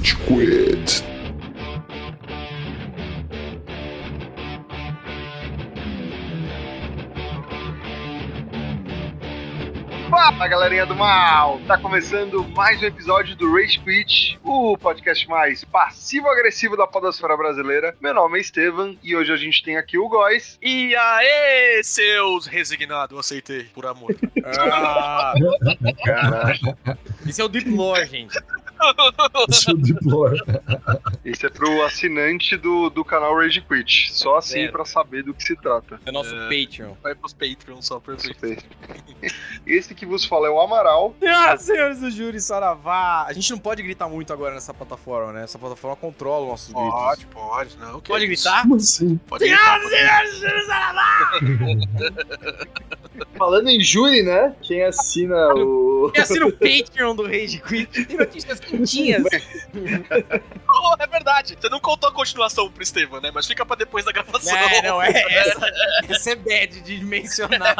Rage Quit. Fala galerinha do mal! Tá começando mais um episódio do Rage Quit, o podcast mais passivo-agressivo da podosfera brasileira. Meu nome é Estevam e hoje a gente tem aqui o Góis. E aê, seus resignados, eu aceitei, por amor. Ah, Caralho. esse é o Deep Lore, gente. Esse é é pro assinante do, do canal Rage Quit. Só assim É. pra saber do que se trata. É o nosso É. Patreon. Vai pros Patreon só, perfeito. Esse que vos fala é o Amaral. Ah, senhores do Júri Saravá. A gente não pode gritar muito agora nessa plataforma, né? Essa plataforma controla os nossos Pode, gritos. pode, não. que Pode isso? gritar? Como assim? Pode gritar. Senhoras pode e gritar. senhores do Júri Saravá! Falando em júri, né? Quem assina o. E assina o Patreon do Rage Quit. Tem notícias quentinhas. Oh, é verdade. Você não contou a continuação pro Estevam, né? Mas fica pra depois da gravação. É, não, é essa, essa é bad de mencionar.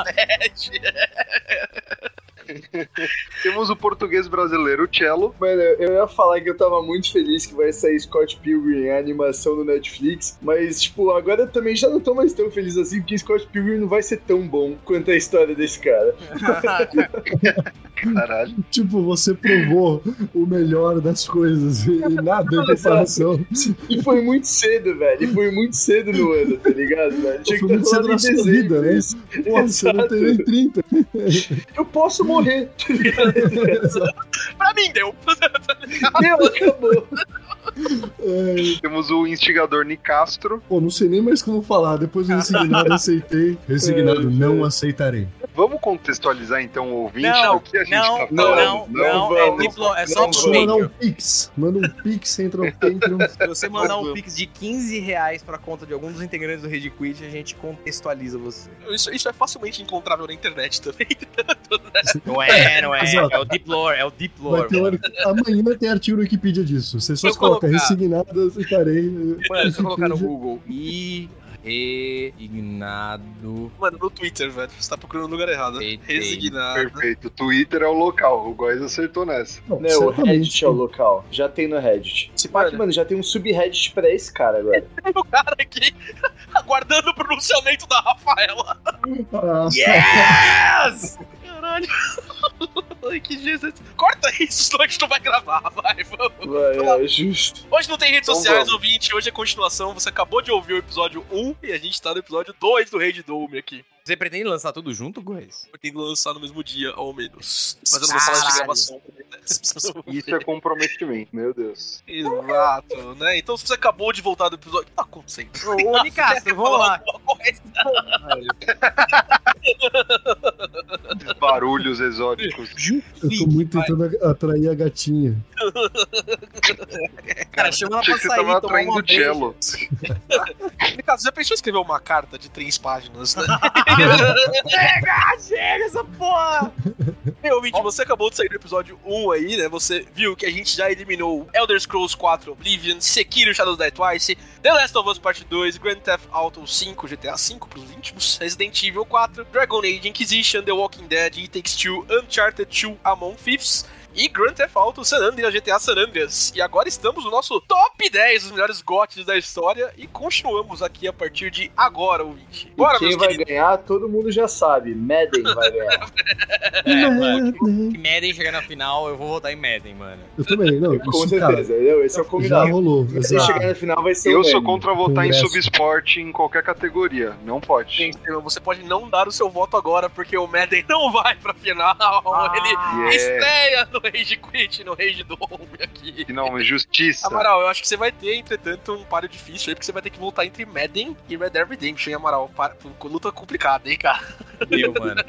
Temos o português brasileiro, o Cello. Mano, eu ia falar que eu tava muito feliz que vai sair Scott Pilgrim, a animação no Netflix, mas, tipo, agora eu também já não tô mais tão feliz assim, porque Scott Pilgrim não vai ser tão bom quanto a história desse cara. Caralho. Tipo, você provou o melhor das coisas e nada em comparação. E foi muito cedo, velho, e foi muito cedo no ano, tá ligado, velho? Tinha que Foi ter muito cedo na sua vida, né? Porra, você não tem nem 30. Eu posso morrer, ligado? Pra mim deu. Meu, acabou. É, Temos o instigador Nicastro. pô, não sei nem mais como falar. Depois do resignado aceitei. Resignado, não aceitarei. Vamos contextualizar então o ouvinte Não, do que a gente não, tá não, falando? não, é, vamos. Deep Lore, é só Não eu mandar um pix. Manda um pix, entra no Patreon. Se você mandar um Vamos. pix de 15 reais pra conta de algum dos integrantes do Rage Quit, a gente contextualiza você. Isso, isso é facilmente encontrável na internet também. Não é, não é. Exato. É o Deep Lore, é o Deep Vai Lore. Amanhã tem artigo no Wikipedia disso. Você só coloca colocar- resignado, aceitarei. Mano, se eu colocar no. Google Irresignado. Mano, no Twitter, velho. Você tá procurando no lugar errado. Aceitei. Resignado. Perfeito. Twitter é o local. O Góis acertou nessa. Não, Né, o. Reddit é o local. Já tem no Reddit. Se pá Mano. mano, já tem um subreddit pra esse cara agora. Tem o cara aqui aguardando o pronunciamento da Rafaela. Yes! Caralho. Ai, que Jesus. Corta isso, senão a gente não vai gravar. Vai, vamos. Vai, é justo. Hoje não tem redes Então sociais, vamos. ouvinte. Hoje é continuação. Você acabou de ouvir o episódio 1 e a gente tá no episódio 2 do Rei de Dome aqui. Você pretende lançar tudo junto, Góis? Que lançar no mesmo dia, ao menos. Mas eu não vou falar de gravação. Isso é comprometimento, meu Deus. Exato, né? Então se você acabou de voltar do episódio. O que tá acontecendo? Ô, Nicastro, vamos lá. Barulhos exóticos. eu tô muito tentando atrair a gatinha. Cara, chama ela pra que você sair, tava atraindo o cello. Ricardo, já pensou em escrever uma carta de três páginas, né? Chega, chega essa porra! Meu ouvinte, você acabou de sair do episódio 1 aí, né? Você viu que a gente já eliminou Elder Scrolls 4 Oblivion, Sekiro Shadows Die Twice, The Last of Us Part 2, Grand Theft Auto 5, GTA 5 pros íntimos, Resident Evil 4, Dragon Age Inquisition, The Walking Dead, It Takes Two, Uncharted 2 Among Thieves, e Grand Theft Auto San Andreas, GTA San Andreas. E agora estamos no nosso top 10 dos melhores gotes da história e continuamos aqui a partir de agora, ouvinte. Bora, e quem vai queridos. ganhar, todo mundo já sabe. Madden vai ganhar. É, mano, que Madden chegar na final, eu vou votar em Madden, mano. Eu também, não. Com Isso, cara, certeza, entendeu? Esse é o já combinado. rolou. Se chegar na final, vai ser Eu o sou contra votar em Congresso. subesporte em qualquer categoria. Não pode. Gente, você pode não dar o seu voto agora, porque o Madden não vai pra final. Ele Yeah. estreia no Rage Quit, no Rage Dome aqui. Não, é justiça. Amaral, eu acho que você vai ter, entretanto, um páreo difícil aí, porque você vai ter que voltar entre Madden e Red Dead Redemption, hein, Amaral? Par- Luta complicada, hein, cara? Meu, mano.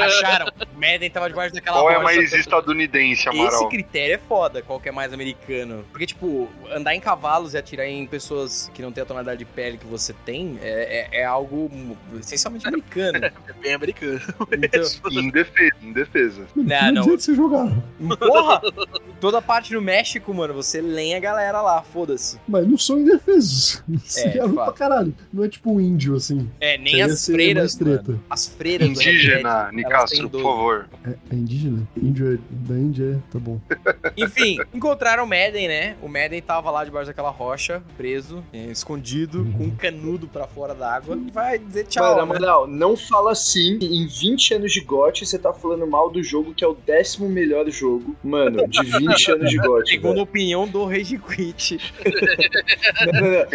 Acharam? Madden tava debaixo daquela Qual é mais estadunidense, Esse Amaral? critério é foda, qual que é mais americano. Porque, tipo, andar em cavalos e atirar em pessoas que não têm a tonalidade de pele que você tem é, é- é algo essencialmente americano. É bem americano. Então, Em defesa, em defesa. não, Não não. adianta você jogar. Porra! Toda parte no México, mano, você lenha a galera lá, foda-se. Mas não são indefesos. Isso É, é, ruim fato. pra caralho. Não é tipo um índio, assim. É, nem as freiras. As freiras do Indígena, Nicastro, por 12. favor. É, é indígena? Índio é da Índia, é. Tá bom. Enfim, encontraram o Madden, né? O Madden tava lá debaixo daquela rocha, preso, é, escondido, com um canudo pra fora d'água. E vai dizer tchau, Mano, na né? moral, não fala assim. Em 20 anos de GOT, você tá falando mal do jogo que é o décimo melhor jogo. Mano, de 20 anos de GOT. Segundo a opinião do Rage Quit.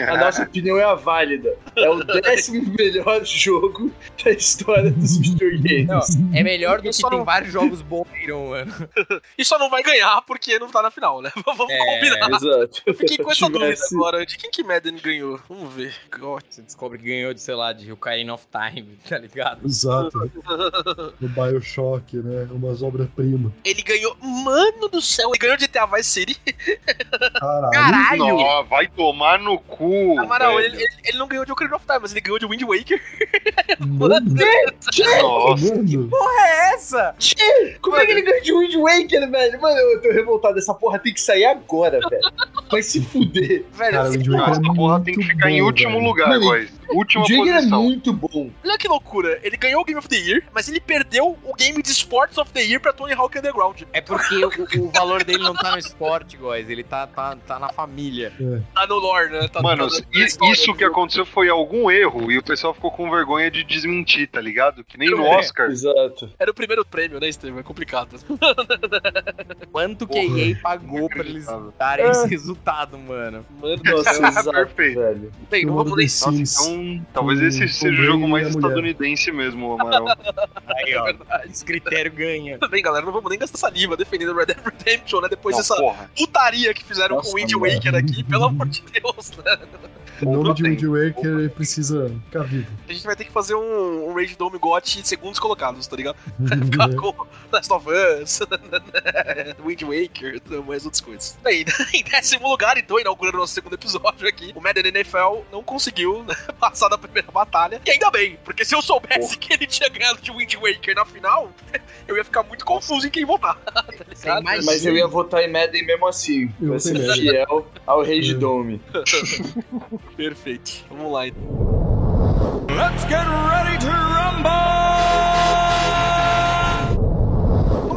a nossa opinião é a válida. É o décimo melhor jogo da história dos videogames. Não, é melhor do que Só tem não- vários jogos bons, mano. E só não vai ganhar porque não tá na final, né? Vamos É, combinar. Exato. Eu fiquei com essa Tivesse- dúvida agora. De quem que Madden ganhou? Vamos ver. God. Você descobre que ganhou de, sei lá, de Ocarina of Time, tá ligado? Exato. No Bioshock, né? Umas obras-primas. Ele ganhou. Mano do céu, ele ganhou de GTA Vice City. Caralho. Caralho! Nó, vai tomar no cu. Amaral, ele, ele, ele não ganhou de Ocarina of Time, mas ele ganhou de Wind Waker. Mano, Nossa. mano. É essa? Como é que ele ganhou de Wind Waker, velho? Mano, eu tô revoltado. Essa porra tem que sair agora, velho. Vai se fuder. Velho, Cara, Não, é essa porra tem que ficar em bom, último velho. lugar, Mano, guys. Última o Jagger é muito bom. olha que loucura. Ele ganhou o Game of the Year, mas ele perdeu o game de Sports of the Year pra Tony Hawk Underground. É porque o, o valor dele não tá no esporte, guys. Ele tá, tá, tá na família. Tá no lore, né? Tá, Mano, tá isso que aconteceu foi algum erro e o pessoal ficou com vergonha de desmentir, tá ligado? Que nem no É. Oscar. Exato. Era o primeiro prêmio, né, Estevam? É complicado. Quanto que a EA pagou pra eles darem esse resultado, mano? Mano, Nossa, exato, Perfeito. velho. bem, não vamos nem. Nossa, Sims. Talvez Com- esse seja o jogo mais mulher. estadunidense mesmo, Amaral. Aí, ó. Esse critério ganha. Tudo bem, galera, não vamos nem gastar saliva defendendo Red Dead Redemption, né? Depois Não, dessa porra. putaria que fizeram Nossa, com o Wind. Waker aqui, pelo amor de Deus, né? O nome de. Wind Waker ele precisa ficar vivo. A gente vai ter que fazer um, um Rage Dome GOT segundos colocados, tá ligado? Ficar com Last of Us, Wind Waker, mais outras coisas. Bem, em décimo lugar, então, inaugurando nosso segundo episódio aqui, o Madden NFL não conseguiu né, passar da primeira batalha. E ainda bem, porque se eu soubesse que ele tinha ganhado de Wind Waker na final, eu ia ficar muito confuso em quem votar. tá ligado? Mas- Mas eu ia votar em Madden mesmo assim. Eu Pra ser fiel ao Rage É. Dome. Perfeito. Vamos lá, então.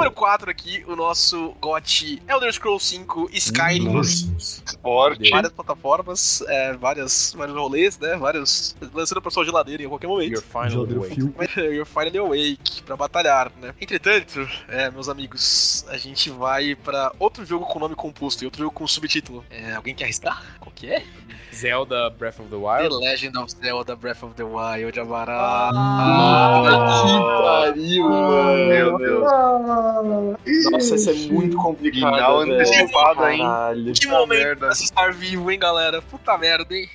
Número 4 aqui, o nosso GOT Elder Scrolls 5 Skyrim. Esporte. Várias plataformas, é, várias, vários rolês, né? Vários. lançando pra sua geladeira em qualquer momento. Your final fio. You're finally awake pra batalhar, né? Entretanto, é, meus amigos, a gente vai pra outro jogo com nome composto e outro jogo com subtítulo. É, alguém quer arriscar? Qual que é? Zelda Breath of the The Wild. Legend of Zelda Breath of the Wild, Avará. Ah, que pariu, mano. Meu Deus. Nossa, isso é muito complicado. Final velho. antecipada, hein? Caralho. Que momento merda. pra se estar vivo, hein, galera? Puta merda, hein?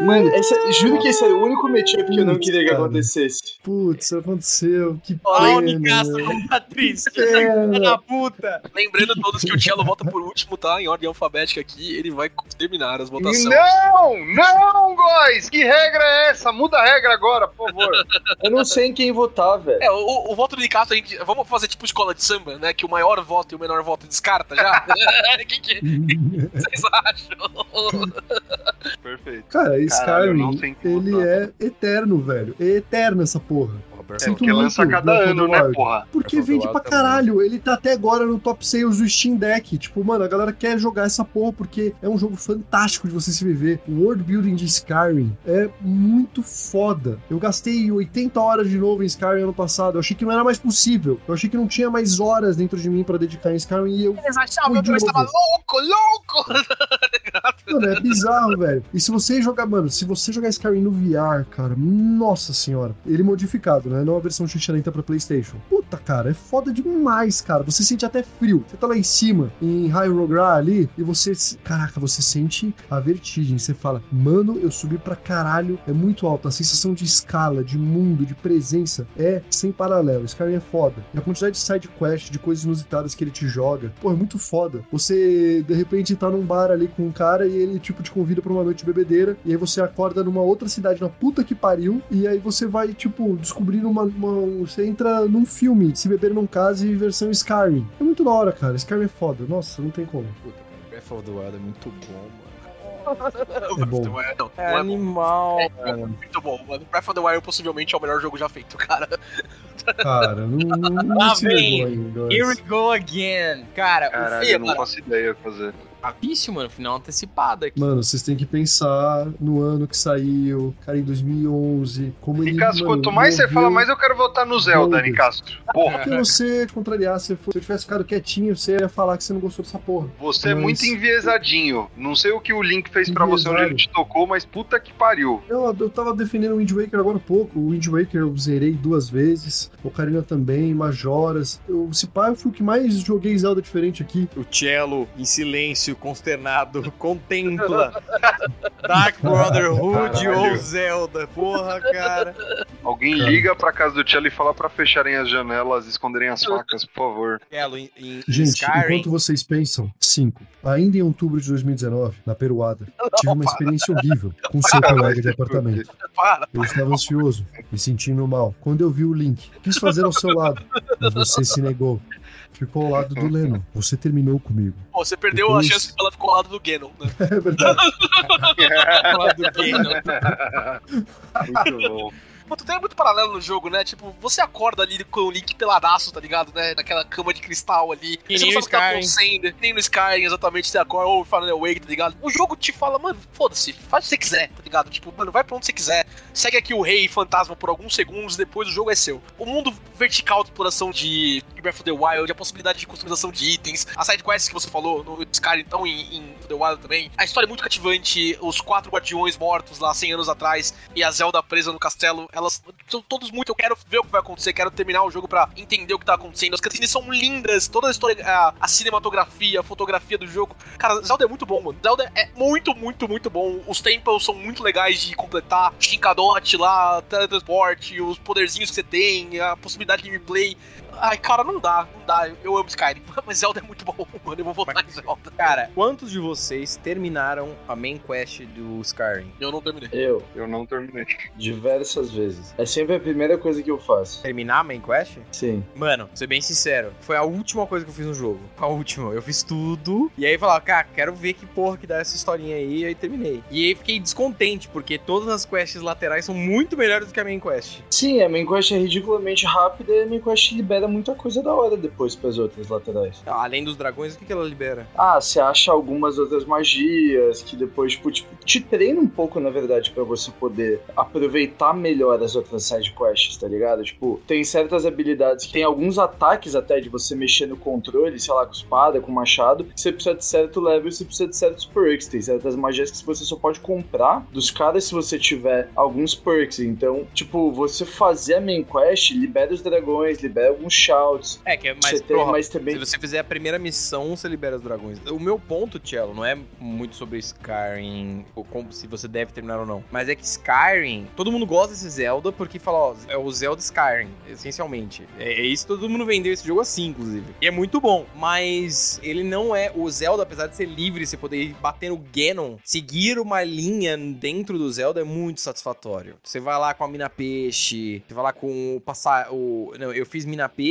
Mano, essa, juro que esse era o único matchup que eu não queria que acontecesse. Putz, aconteceu. Que Ó, o. Nicasso, como tá triste. É. Da puta. Lembrando todos que o Cello vota por último, tá? Em ordem alfabética aqui, ele vai terminar as votações. Não, não, guys! Que regra é essa? Muda a regra agora, por favor. Eu não sei em quem votar, velho. É, o, o voto do Nicasso, a gente. Vamos fazer tipo escola de samba, né? Que o maior voto e o menor voto descarta já? Quem que vocês acham? Perfeito. Cara, Skyrim, ele é eterno, velho. É eterno essa porra. É Sinto porque lança a muito, cada Breath of ano, né, porra? Porque the vende pra também. caralho. Ele tá até agora no top sales do Steam Deck. Tipo, mano, a galera quer jogar essa porra porque é um jogo fantástico de você se viver. O world building de Skyrim é muito foda. Eu gastei 80 horas de novo em Skyrim ano passado. Eu achei que não era mais possível. Eu achei que não tinha mais horas dentro de mim pra dedicar em Skyrim e eu Eles achavam que eu estava louco, louco! Mano, é bizarro, velho. E se você jogar, mano, se você jogar Skyrim no VR, cara, nossa senhora. Ele modificado, né? Não a versão xixarenta pra PlayStation. Puta, cara, é foda demais, cara. Você sente até frio. Você tá lá em cima, em Hyrule ali, e você. Caraca, você sente a vertigem. Você fala, mano, eu subi pra caralho. É muito alto. A sensação de escala, de mundo, de presença é sem paralelo. Skyrim é foda. E a quantidade de side quest, de coisas inusitadas que ele te joga, pô, é muito foda. Você, de repente, tá num bar ali com um cara e ele, tipo, te convida pra uma noite de bebedeira, e aí você acorda numa outra cidade, na puta que pariu, e aí você vai, tipo, descobrindo uma. uma- você entra num filme, Se Beber Não Case, versão Skyrim. É muito da hora, cara. Skyrim é foda. Nossa, não tem como. Puta, Breath of the Wild é muito bom, mano. É bom. Não é, É é animal, É, mano. muito bom, mano. Breath of the Wild possivelmente é o melhor jogo já feito, cara. Cara, não, não, não Lá se vem. Here we go again. Cara, Caralho, o eu não mano. faço ideia fazer. Difícil, mano. Final antecipado aqui. Mano, vocês têm que pensar no ano que saiu, cara, em 2011, como ele. Nicastro, mano, quanto mais você fala, mais eu quero votar no Zelda, Zelda. Nicastro. Porra, Porque você contrariar, se, for- se eu tivesse ficado quietinho, você ia falar que você não gostou dessa porra. você é Mas- muito enviesadinho. Não sei o que o Link fez pra você onde ele te tocou, mas puta que pariu. Eu, eu tava defendendo o Wind Waker agora há pouco. O Wind Waker eu zerei duas vezes. Ocarina também, Majoras. Eu, se pá, eu fui o que mais joguei Zelda diferente aqui. O Cello, em silêncio, consternado, contempla Dark Brotherhood Caralho. ou Zelda. Porra, cara. Alguém Cara. liga pra casa do Tchelo e fala pra fecharem as janelas, esconderem as facas, por favor. Cello, em, em, Gente, Skyrim. enquanto vocês pensam, cinco. Ainda em outubro de 2019, na Peruada, tive uma experiência horrível com seu colega de apartamento. Para. Eu estava ansioso, me sentindo mal. Quando eu vi o link, quis fazer ao seu lado, mas você se negou. Ficou ao lado do Lennon. Você terminou comigo. Pô, você perdeu Depois- a chance de ela ficou ao lado do Ganon, né? É verdade. Fala do Ganon. Muito bom. Pô, tu tem muito paralelo no jogo, né? Tipo, você acorda ali com o Link peladaço, tá ligado, né? Naquela cama de cristal ali. Que você não sabe o que tá acontecendo. Nem no Skyrim, exatamente, você acorda, ou Final Wake, tá ligado? O jogo te fala, mano, foda-se, faz o que você quiser, tá ligado? Tipo, mano, vai pra onde você quiser. Segue aqui o rei fantasma por alguns segundos, depois o jogo é seu. O mundo vertical de exploração de Breath of the Wild, a possibilidade de customização de itens, as sidequests que você falou no Skyrim, então em, em The Wild também. A história é muito cativante, os quatro guardiões mortos lá 100 anos atrás e a Zelda presa no castelo, elas são todos muito. Eu quero ver o que vai acontecer, quero terminar o jogo pra entender o que tá acontecendo. As cutscenes são lindas, toda a história, a, a cinematografia, a fotografia do jogo. Cara, Zelda é muito bom, mano. Zelda é muito, muito, muito bom. Os tempos são muito legais de completar. Shinkadote lá, teletransporte, os poderzinhos que você tem, a possibilidade de gameplay. Ai, cara, não dá, não dá. Eu amo Skyrim, mas Zelda é muito bom, mano. Eu vou votar em Zelda. Cara, quantos de vocês terminaram a main quest do Skyrim? Eu não terminei. Eu, Eu não terminei. diversas vezes. É sempre a primeira coisa que eu faço. Terminar a main quest? Sim. Mano, ser bem sincero, foi a última coisa que eu fiz no jogo. A última. Eu fiz tudo. E aí falava, cara, quero ver que porra que dá essa historinha aí. E aí terminei. E aí fiquei descontente, porque todas as quests laterais são muito melhores do que a main quest. Sim, a main quest é ridiculamente rápida e a main quest libera muita coisa da hora depois pras outras laterais. Além dos dragões, o que, que ela libera? Ah, você acha algumas outras magias que depois, tipo, tipo, te treina um pouco, na verdade, pra você poder aproveitar melhor as outras side quests, tá ligado? Tipo, tem certas habilidades que tem alguns ataques até de você mexer no controle, sei lá, com espada, com machado, que você precisa de certo level e você precisa de certos perks. Tem certas magias que você só pode comprar dos caras se você tiver alguns perks. Então, tipo, você fazer a main quest libera os dragões, libera alguns shouts. É, que é mais você mas também Se você fizer a primeira missão, você libera os dragões. O meu ponto, Cello, não é muito sobre Skyrim, ou como se você deve terminar ou não. Mas é que Skyrim, todo mundo gosta desse Zelda porque fala, ó, é o Zelda Skyrim, essencialmente. É, é isso, todo mundo vendeu esse jogo assim, inclusive. E é muito bom, mas ele não é. O Zelda, apesar de ser livre, você poder bater no Ganon, seguir uma linha dentro do Zelda é muito satisfatório. Você vai lá com a mina peixe, você vai lá com o passar. O, não, eu fiz mina peixe,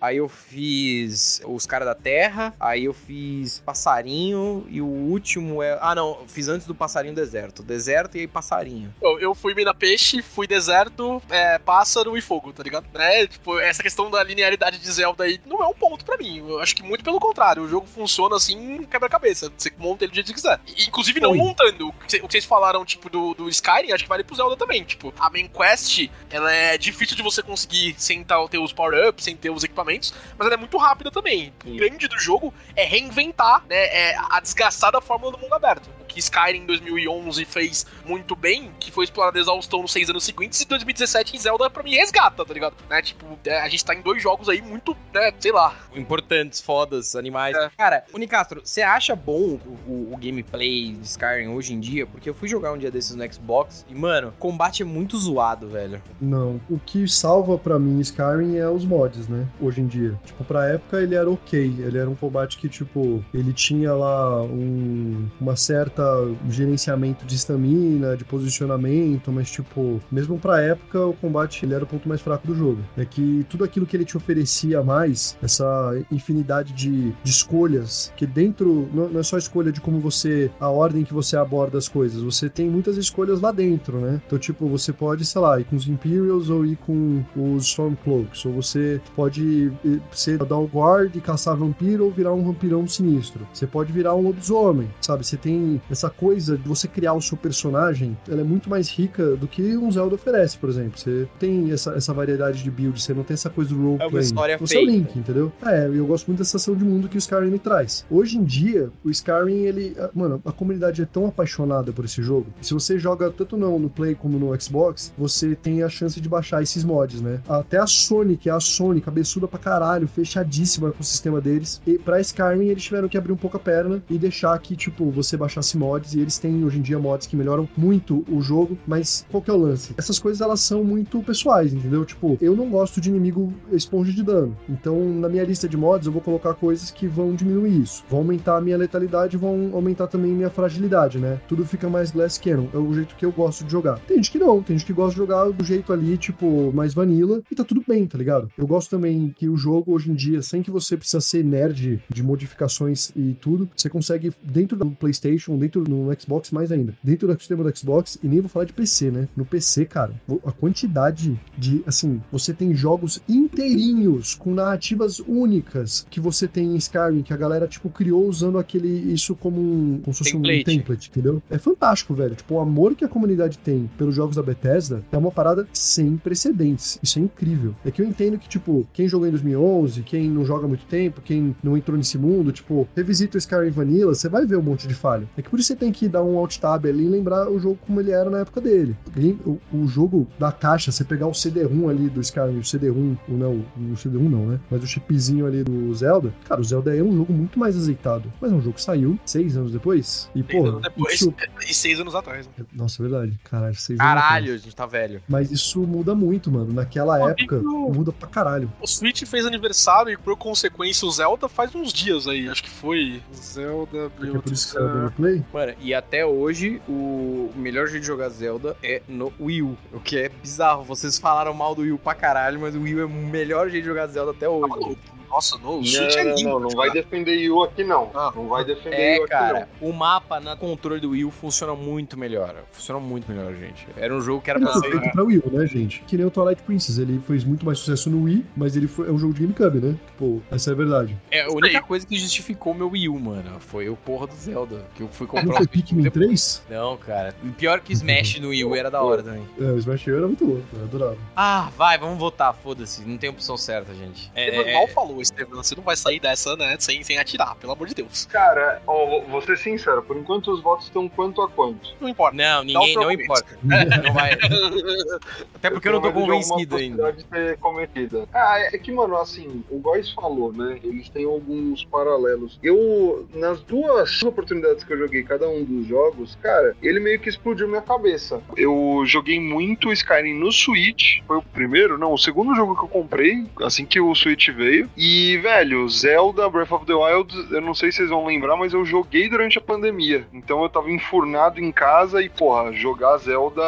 aí eu fiz os caras da terra, aí eu fiz passarinho e o último é. Ah, não, eu fiz antes do passarinho deserto. Deserto e aí passarinho. Eu, eu fui mina peixe, fui deserto, é, pássaro e fogo, tá ligado? É, tipo, essa questão da linearidade de Zelda aí não é um ponto pra mim. Eu acho que muito pelo contrário. O jogo funciona assim, quebra-cabeça. Você monta ele do jeito que quiser. E, inclusive, não Oi. montando. O que vocês falaram, tipo, do, do Skyrim, acho que vale pro Zelda também. Tipo, a main quest, ela é difícil de você conseguir sem ter os power-ups, sem ter os equipamentos, mas ela é muito rápida também. O grande do jogo é reinventar, né, é a desgastada fórmula do mundo aberto. Que Skyrim em 2011 fez muito bem, que foi explorado a exaustão nos seis anos seguintes, e 2017 em Zelda, pra mim, resgata, tá ligado? Né, tipo, é, a gente tá em dois jogos aí muito, né, sei lá. Importantes, fodas, animais. É. Cara, Unicastro, você acha bom o, o- o gameplay de Skyrim hoje em dia? Porque eu fui jogar um dia desses no Xbox e, mano, combate é muito zoado, velho. Não. O que salva pra mim Skyrim é os mods, né? Hoje em dia. Tipo, pra época ele era ok. Ele era um combate que, tipo, ele tinha lá um- uma certa gerenciamento de estamina, de posicionamento, mas tipo, mesmo pra época, o combate ele era o ponto mais fraco do jogo. É que tudo aquilo que ele te oferecia mais, essa infinidade de, de escolhas, que dentro não, não é só escolha de como você, a ordem que você aborda as coisas, você tem muitas escolhas lá dentro, né? Então, tipo, você pode, sei lá, ir com os Imperials ou ir com os Stormcloaks, ou você pode eh, ser dar o guard e caçar vampiro ou virar um vampirão sinistro. Você pode virar um lobisomem, sabe? Você tem essa coisa de você criar o seu personagem, ela é muito mais rica do que um Zelda oferece, por exemplo. Você tem essa, essa variedade de build, você não tem essa coisa do roleplay. É uma história Você é o. Link, entendeu? É, eu gosto muito dessa ação de mundo que o Skyrim me traz. Hoje em dia, o Skyrim, ele. Mano, a comunidade é tão apaixonada por esse jogo. Se você joga tanto no, no Play como no Xbox, você tem a chance de baixar esses mods, né? Até a Sony, que é a Sony, cabeçuda pra caralho, fechadíssima com o sistema deles. E pra Skyrim, eles tiveram que abrir um pouco a perna e deixar que, tipo, você baixasse mods. E eles têm hoje em dia mods que melhoram muito o jogo. Mas qual que é o lance? Essas coisas, elas são muito pessoais, entendeu? Tipo, eu não gosto de inimigo esponja de dano. Então, na minha lista de mods, eu vou colocar coisas que vão diminuir isso. Vão aumentar a minha letalidade, vão aumentar também minha fragilidade, né? Tudo fica mais glass cannon. É o jeito que eu gosto de jogar. Tem gente que não, tem gente que gosta de jogar do jeito ali, tipo, mais vanilla, e tá tudo bem, tá ligado? Eu gosto também que o jogo, hoje em dia, sem que você precisa ser nerd de modificações e tudo, você consegue, dentro do PlayStation, dentro no Xbox, mais ainda, dentro do sistema do Xbox, e nem vou falar de PC, né? No PC, cara, a quantidade de, assim, você tem jogos inteirinhos com narrativas únicas que você tem em Skyrim, que a galera, tipo, criou usando aquele, isso como um, como se fosse um Template. template, entendeu? É fantástico, velho. Tipo, o amor que a comunidade tem pelos jogos da Bethesda é uma parada sem precedentes. Isso é incrível. É que eu entendo que, tipo, quem jogou em 2011, quem não joga há muito tempo, quem não entrou nesse mundo, tipo, revisita o Skyrim Vanilla, você vai ver um monte de falha. É que por isso você tem que dar um alt tab ali e lembrar o jogo como ele era na época dele. O, o jogo da caixa, você pegar o CD-ROM ali do Skyrim, o CD-ROM, o não, o CD-ROM não, né? Mas o chipzinho ali do Zelda, cara, o Zelda é um jogo muito mais azeitado. Mas é um jogo que saiu seis anos depois. E, Seis pô, anos depois. isso... E seis anos atrás. né? Nossa, é verdade. Caralho, seis anos atrás. Caralho, a gente tá velho. Mas isso muda muito, mano. Naquela Pô, época, muda pra caralho. O Switch fez aniversário e, por consequência, o Zelda faz uns dias aí. Acho que foi. Zelda, Porque é por isso que saiu o gameplay. Mano, e até hoje, o melhor jeito de jogar Zelda é no Wii U. O que é bizarro. Vocês falaram mal do Wii U pra caralho, mas o Wii U é o melhor jeito de jogar Zelda até hoje. Nossa, no, o Switch é Não, lindo. não, não vai defender Yu aqui não. Ah. Não vai defender É, Yu aqui cara, o mapa na controle do Wii U funciona muito melhor. Funciona muito melhor, gente. Era um jogo que era pra foi ser. feito pra Wii né, gente? Que nem o Twilight Princess. Ele fez muito mais sucesso no Wii, mas ele foi, é um jogo de GameCube, né? Tipo, essa é a verdade. É a única coisa que justificou meu Wii U, mano. Foi o porra do Zelda. Que eu fui Não comprar foi o Pikmin 3? Não, cara. Pior que Smash no Wii U era da hora também. É, o Smash U era muito louco, eu adorava. Ah, vai, vamos votar, foda-se. Não tem opção certa, gente. É, é- mal falou, Estevam. Você não vai sair dessa, né? Sem, sem atirar, pelo amor de Deus. Cara, ó, vou ser sincero, por enquanto os votos estão quanto a quanto. Não importa. Não, ninguém, não importa. Não vai. Até porque eu não tô convencido ainda. de ser cometida. Ah, é que, mano, assim, o Góis falou, né? Eles têm alguns paralelos. Eu, nas duas oportunidades que eu joguei cada um dos jogos, cara, ele meio que explodiu minha cabeça. Eu joguei muito Skyrim no Switch. Foi o primeiro, não, o segundo jogo que eu comprei, assim que o Switch veio. E, velho, Zelda Breath of the Wild, eu não sei se vocês vão lembrar, mas eu joguei durante a pandemia. Então eu tava enfurnado em casa e, porra, jogar Zelda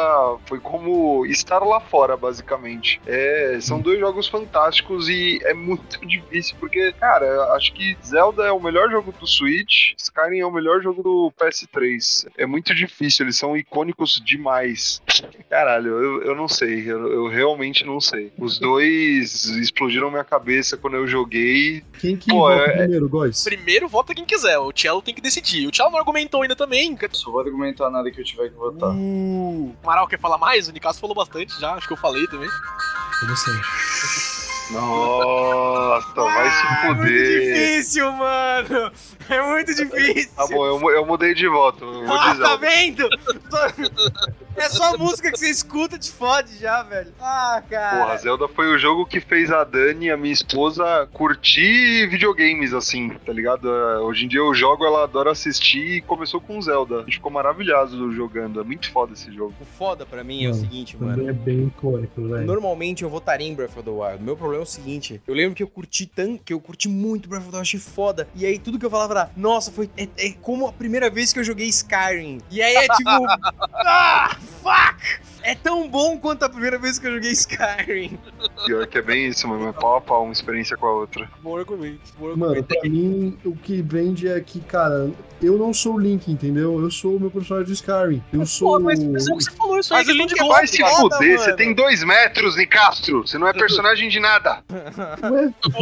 foi como estar lá fora, basicamente. É, são dois jogos fantásticos e é muito difícil, porque, cara, acho que Zelda é o melhor jogo do Switch, Skyrim é o melhor jogo do PS3. É muito difícil, eles são icônicos demais. Caralho, eu, eu não sei, eu, eu realmente não sei. Os dois explodiram minha cabeça quando eu joguei. Quem que Pô, vota é- primeiro, Góis? Primeiro, vota quem quiser. O Cello tem que decidir. O Cello não argumentou ainda também. Só vou argumentar nada que eu tiver que votar. Uh, o Amaral quer falar mais? O Nicasso falou bastante já. Acho que eu falei também. Interessante. Nossa, vai se É muito fuder. difícil, mano. É muito difícil. Tá bom, eu, eu mudei de voto. Ah, tá vendo? É só a música que você escuta te fode já, velho. Ah, cara. Porra, Zelda foi o jogo que fez a Dani, a minha esposa, curtir videogames, assim, tá ligado? É, Hoje em dia eu jogo, ela adora assistir e começou com Zelda. A gente ficou maravilhado jogando. É muito foda esse jogo. O foda pra mim é o seguinte, mano. É bem icônico, velho. Normalmente eu votaria em Breath of the Wild. Meu problema é o seguinte: eu lembro que eu curti tanto, que eu curti muito Breath of the Wild, achei foda. E aí tudo que eu falava era, nossa, foi. É, é como a primeira vez que eu joguei Skyrim. E aí é tipo. ah, fuck! É tão bom quanto a primeira vez que eu joguei Skyrim. Pior que é bem isso, mano. É pau a pau, uma experiência com a outra. Bom argumento. Bom Mano, pra mim, o que vende é que, cara, eu não sou o Link, entendeu? Eu sou o meu personagem de Skyrim. Eu sou. Pô, mas, mas é o que você falou, isso aí Mas o Link é gosto. Vai se foda, fuder, você tem dois metros, Nicastro. Você não é personagem de nada.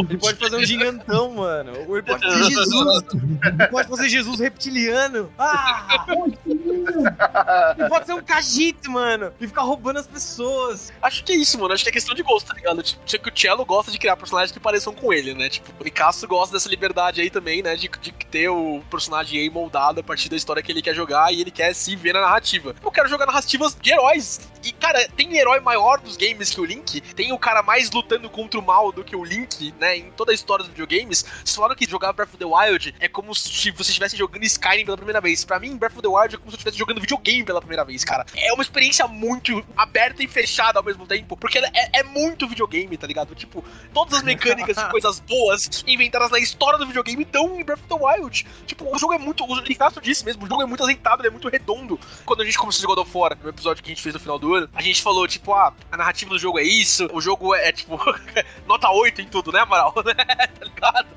Ele pode fazer um gigantão, mano. Ou ele pode fazer Jesus. Ele pode fazer Jesus reptiliano. Ah! Ele pode ser um Khajiit, mano. E ficar roubando as pessoas. Acho que é isso, mano. Acho que é questão de gosto, tá ligado? Tipo, que o Cello gosta de criar personagens que pareçam com ele, né? Tipo, o Nicasso gosta dessa liberdade aí também, né? De, de ter o personagem aí moldado a partir da história que ele quer jogar e ele quer se ver na narrativa. Eu quero jogar narrativas de heróis. E, cara, tem herói maior dos games que o Link. Tem o cara mais lutando contra o mal do que o Link, né? Em toda a história dos videogames. Vocês falaram que jogar Breath of the Wild é como se você estivesse jogando Skyrim pela primeira vez. Pra mim, Breath of the Wild é como se eu estivesse jogando videogame pela primeira vez, cara. É uma experiência muito aberta e fechada ao mesmo tempo, porque é, é muito videogame, tá ligado? Tipo, todas as mecânicas e coisas boas inventadas na história do videogame estão em Breath of the Wild. Tipo, o jogo é muito. O Ricardo disse mesmo, o jogo é muito azeitado, ele é muito redondo. Quando a gente começou a jogar God of War, no episódio que a gente fez no final do ano, a gente falou, tipo, ah, a narrativa do jogo é isso, o jogo é, tipo, nota 8 em tudo, né, Amaral? tá ligado?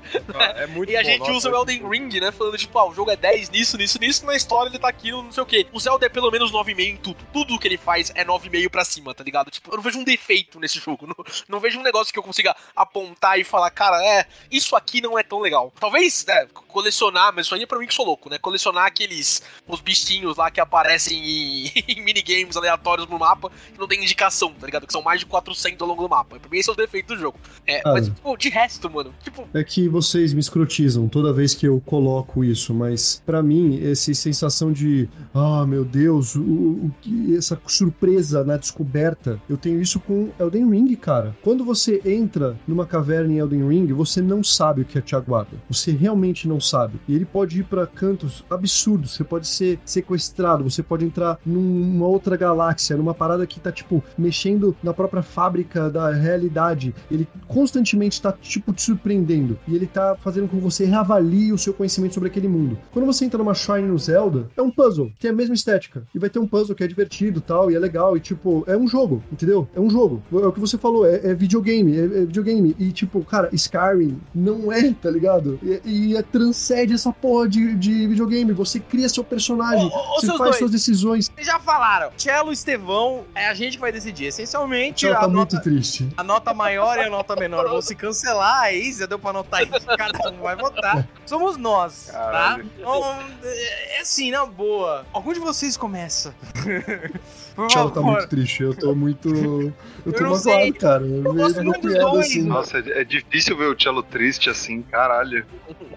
É muito E a gente usa o Elden Ring, né? Falando, tipo, ah, o jogo é 10 nisso, nisso, nisso, na história ele tá aqui no não sei o quê. O Zelda é pelo menos 9,5 em tudo. Tudo que ele faz é 9,5 pra cima, tá ligado? Tipo, eu não vejo um defeito nesse jogo. Não, não vejo um negócio que eu consiga apontar e falar, cara, é, isso aqui não é tão legal. Talvez, né, colecionar, mas isso aí é pra mim que sou louco, né? Colecionar aqueles, os bichinhos lá que aparecem em, em minigames aleatórios no mapa que não tem indicação, tá ligado? Que são mais de 400 ao longo do mapa. Pra mim esse é o defeito do jogo. É, Cara. mas, tipo, de resto, mano, tipo, É que vocês me escrotizam toda vez que eu coloco isso, mas pra mim, essa sensação de, ah, meu Deus, o, o essa surpresa na descoberta, eu tenho isso com Elden Ring, cara. Quando você entra numa caverna em Elden Ring, você não sabe o que te aguarda. Você realmente não sabe. E ele pode ir pra cantos absurdos, você pode ser sequestrado, você pode entrar numa outra galáxia, numa parada que tá, tipo, mexendo na própria fábrica da realidade. Ele constantemente tá, tipo, te surpreendendo. E ele tá fazendo com que você reavalie o seu conhecimento sobre aquele mundo. Quando você entra numa Shrine no Zelda, é um puzzle, tem a mesma estética. E vai ter um puzzle que é divertido tal, e é legal, e tipo, é um jogo, entendeu? É um jogo. É o que você falou, é, é videogame, é, é videogame. E tipo, cara, Skyrim não é, tá ligado? E, e é- transcende essa porra de, de videogame. Você cria seu personagem, Ô, ô, você faz dois. suas decisões. Vocês já falaram. Cello e Estevão, é a gente que vai decidir. Essencialmente, tá nota, muito triste. a nota maior e a nota menor vão se cancelar. Aí já deu pra anotar isso. Cada um vai votar. Somos nós, Caralho. tá? Então, é é assim, na boa. Algum de vocês começa. Por Tchau, tá muito triste. Eu tô muito. Eu tô Eu não magoado, sei. cara. Eu, gosto vejo muito dos dois, assim. Nossa, é, é difícil ver o Cello triste assim, caralho.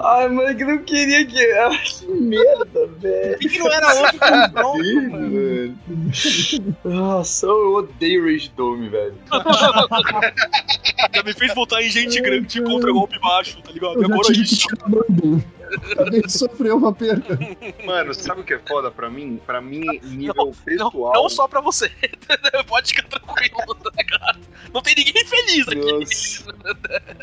Ai, mano, que não queria que. Ai, que merda, velho. Por que não era outro confronto, mano? velho. Nossa, eu odeio Rage Dome, velho. já me fez votar em gente grande contra golpe baixo, tá ligado? Eu já agora tive isso. Acabei de sofrer uma perda. Mano, sabe o que é foda pra mim? Pra mim, nível Não, pessoal. não só pra você. Pode ficar tranquilo, tá ligado? Não tem ninguém feliz aqui. Nossa.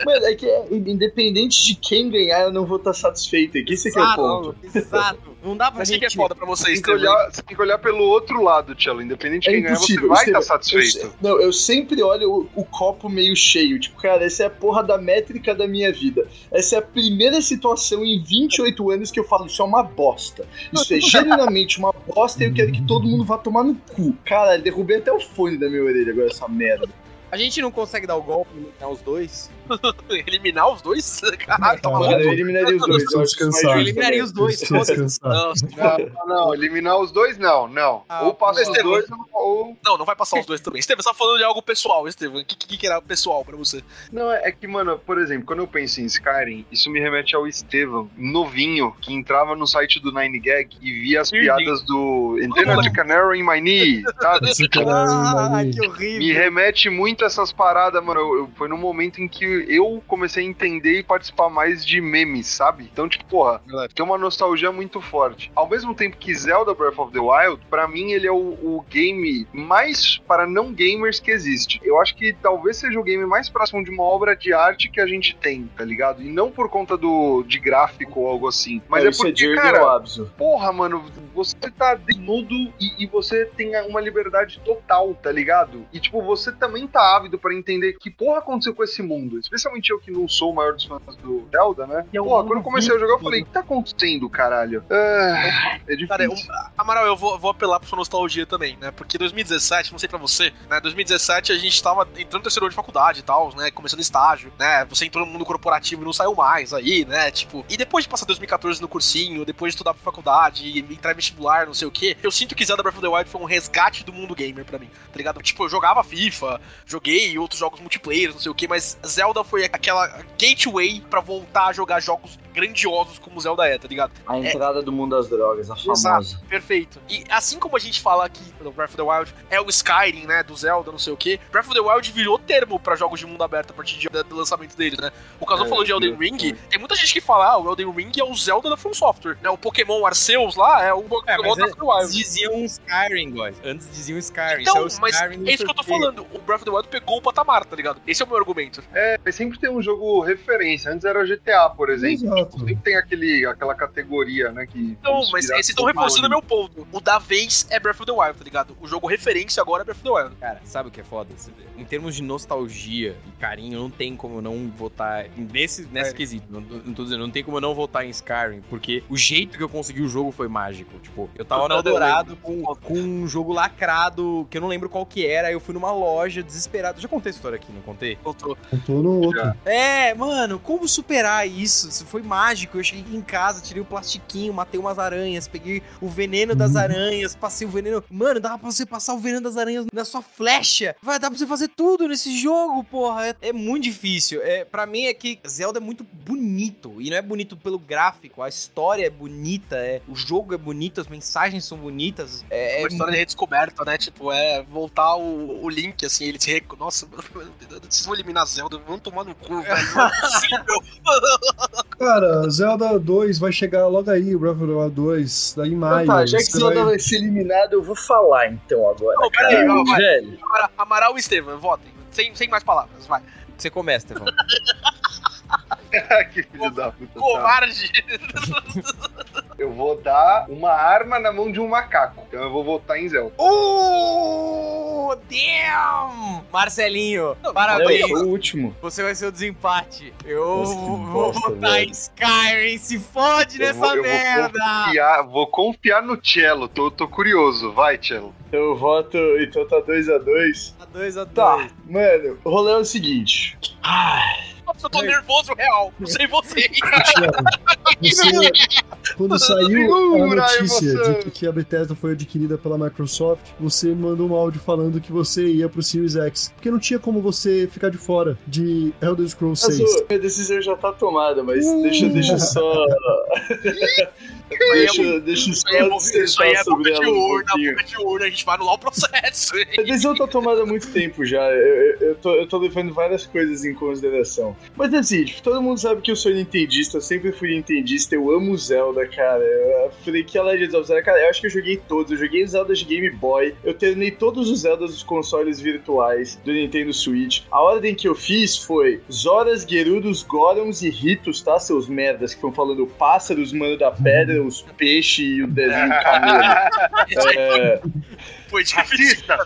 Mano, é que é, independente de quem ganhar, eu não vou estar satisfeito. Aqui esse que é o ponto. Exato. Não dá pra Mas o gente... que é foda pra vocês, Tem que olhar, você tem que olhar pelo outro lado, Cello. Independente de É quem ganhar, você vai estar satisfeito. eu não, eu sempre olho o, o copo meio cheio. Tipo, cara, essa é a porra da métrica da minha vida. Essa é a primeira situação em 28 anos que eu falo, isso é uma bosta. Isso é genuinamente uma bosta e eu quero que todo mundo vá tomar no cu. Cara, derrubei até o fone da minha orelha agora, essa merda. A gente não consegue dar o golpe eliminar os dois? Eliminar os dois? Caralho, tá maluco. Cara, eu eliminaria os dois. Eu Descansar. Eu eliminaria os dois. Não, Não, não, eliminar os dois não, não. Ah, ou passa os dois ou. não, não vai passar os dois também. Estevam, você tá falando de algo pessoal, Estevam. O que, que, que era pessoal pra você? Não, é que, mano, por exemplo, quando eu penso em Skyrim, isso me remete ao Estevam, novinho, que entrava no site do 9gag e via as piadas do Antenna to Canary in my knee, sabe? Cara Ah, que horrível. Me remete muito a essas paradas, mano. Eu, eu- foi no momento em que eu comecei a entender e participar mais de memes, sabe? Então, tipo, porra, tem uma nostalgia muito forte. Ao mesmo tempo que Zelda Breath of the Wild, pra mim, ele é o, o game mais para não gamers que existe. Eu acho que talvez seja o game mais próximo de uma obra de arte que a gente tem, tá ligado? E não por conta do de gráfico ou algo assim. Mas é é porque, Jordan cara, porra, mano, você tá desnudo e, e você tem uma liberdade total, tá ligado? E, tipo, você também tá ávido pra entender que porra aconteceu com esse mundo. Especialmente eu que não sou o maior dos fãs do Zelda, né? E é um mundo quando eu comecei a jogar, eu falei, o que tá acontecendo, caralho? Ah, é difícil. Cara, eu- Amaral, eu vou, vou apelar pra sua nostalgia também, né? Porque 2017, não sei pra você, né? 2017 a gente tava entrando no terceiro ano de faculdade e tal, né? Começando estágio, né? Você entrou no mundo corporativo e não saiu mais aí, né? Tipo, e depois de passar 2014 no cursinho, depois de estudar pra faculdade e entrar em vestibular, não sei o quê, eu sinto que Zelda Breath of the Wild foi um resgate do mundo gamer pra mim, tá ligado? Tipo, eu jogava FIFA, joguei outros jogos multiplayer, não sei o quê, mas Zelda foi aquela gateway pra voltar a jogar jogos grandiosos como Zelda é, tá ligado? A entrada do mundo das drogas, a famosa. Exato, perfeito. E assim como a gente fala aqui no Breath of the Wild, é o Skyrim, né, do Zelda, não sei o que, Breath of the Wild virou termo pra jogos de mundo aberto a partir de- do lançamento dele, né? O Casal É, falou de Elden Ring, tem muita gente que fala, ah, o Elden Ring é o Zelda da From Software, né? O Pokémon Arceus lá é o É, Pokémon da é- Free Antes Wild. diziam Skyrim, guys. Antes diziam Skyrim. Então, Isso é o mas Skyrim é isso que eu tô falando. O Breath of the Wild pegou o patamar, tá ligado? Esse é o meu argumento. É, sempre tem um jogo referência. Antes era GTA, por exemplo. Exato. Sempre tem aquele, aquela categoria, né? Que Então, vamos mas vocês estão reforçando meu ponto. O da vez é Breath of the Wild, tá ligado? O jogo referência agora é Breath of the Wild. Cara, sabe o que é foda? Em termos de nostalgia e carinho, não tem como eu não votar nesse, nesse É. quesito. Não, não tô dizendo, não tem como eu não votar em Skyrim, porque o jeito que eu consegui o jogo foi mágico. Tipo, eu tava no Eu Eldorado com, com um jogo lacrado, que eu não lembro qual que era, eu fui numa loja desesperado. Já contei essa história aqui, não contei? Voltou. Contou no outro. É, mano, como superar isso? Isso foi mágico. Eu cheguei em casa, tirei o plastiquinho, matei umas aranhas, peguei o veneno das Uhum. aranhas, passei o veneno. Mano, dava pra você passar o veneno das aranhas na sua flecha. Vai dar pra você fazer tudo nesse jogo, porra. É, é muito difícil. É, para mim é que Zelda é muito bonito. E não é bonito pelo gráfico, a história é bonita, é, o jogo é bonito, as mensagens são bonitas. É, uma é história de redescoberta, né? Tipo, é voltar o, o Link, assim, ele se rec... Nossa, vocês vão eliminar Zelda, vão tomar no cu, velho. Não é possível. Cara, Zelda 2 vai chegar logo aí, Breath of the Wild 2, daí em maio. Então tá, já que Zelda vai- vai ser eliminado, eu vou falar então agora. Não, peraí, vai. Velho, Amaral e Estevam, votem. Sem, sem mais palavras, vai. Você começa, Stefan. que filho da puta. tá. Covarde. Eu vou dar uma arma na mão de um macaco. Então eu vou votar em Zelda. Oh, damn! Marcelinho, parabéns. o último. Você vai ser o desempate. Eu Nossa, vou bosta, votar velho. em Skyrim. Se fode Eu nessa vou- eu vou merda. Confiar, vou confiar no Cello. Tô, tô curioso. Vai, Cello. Eu voto, então tá 2x2. A 2 a 2 Tá, mano, o rolê é o seguinte. Nossa, eu tô nervoso real. Não sei vocês. Você, quando saiu a a notícia de que- a Bethesda foi adquirida pela Microsoft, você me mandou um áudio falando que você ia pro Series X. Porque não tinha como você ficar de fora de Elder Scrolls Mas 6. ô, minha decisão já tá tomada, mas deixa, deixa só. é deixa, deixa Isso aí é, isso aí é sobre boca de um urna, pouquinho. boca de urna. A gente vai anular o processo. hein? A decisão tá tomada há muito tempo já. Eu, eu, eu tô, eu tô levando várias coisas em consideração. Mas assim, tipo, todo mundo sabe que eu sou nintendista, eu sempre fui nintendista, eu amo Zelda, cara. Eu falei que a Legend of Zelda, cara, eu acho que eu joguei todos. Eu joguei Zelda de Game Boy, eu terminei todos os Zeldas dos consoles virtuais do Nintendo Switch. A ordem que eu fiz foi Zoras, Gerudos, Gorons e Ritos, tá? Seus merdas que estão falando pássaros, mano da pedra, os peixes e o desenho camelo. É, Foi difícil. Racista.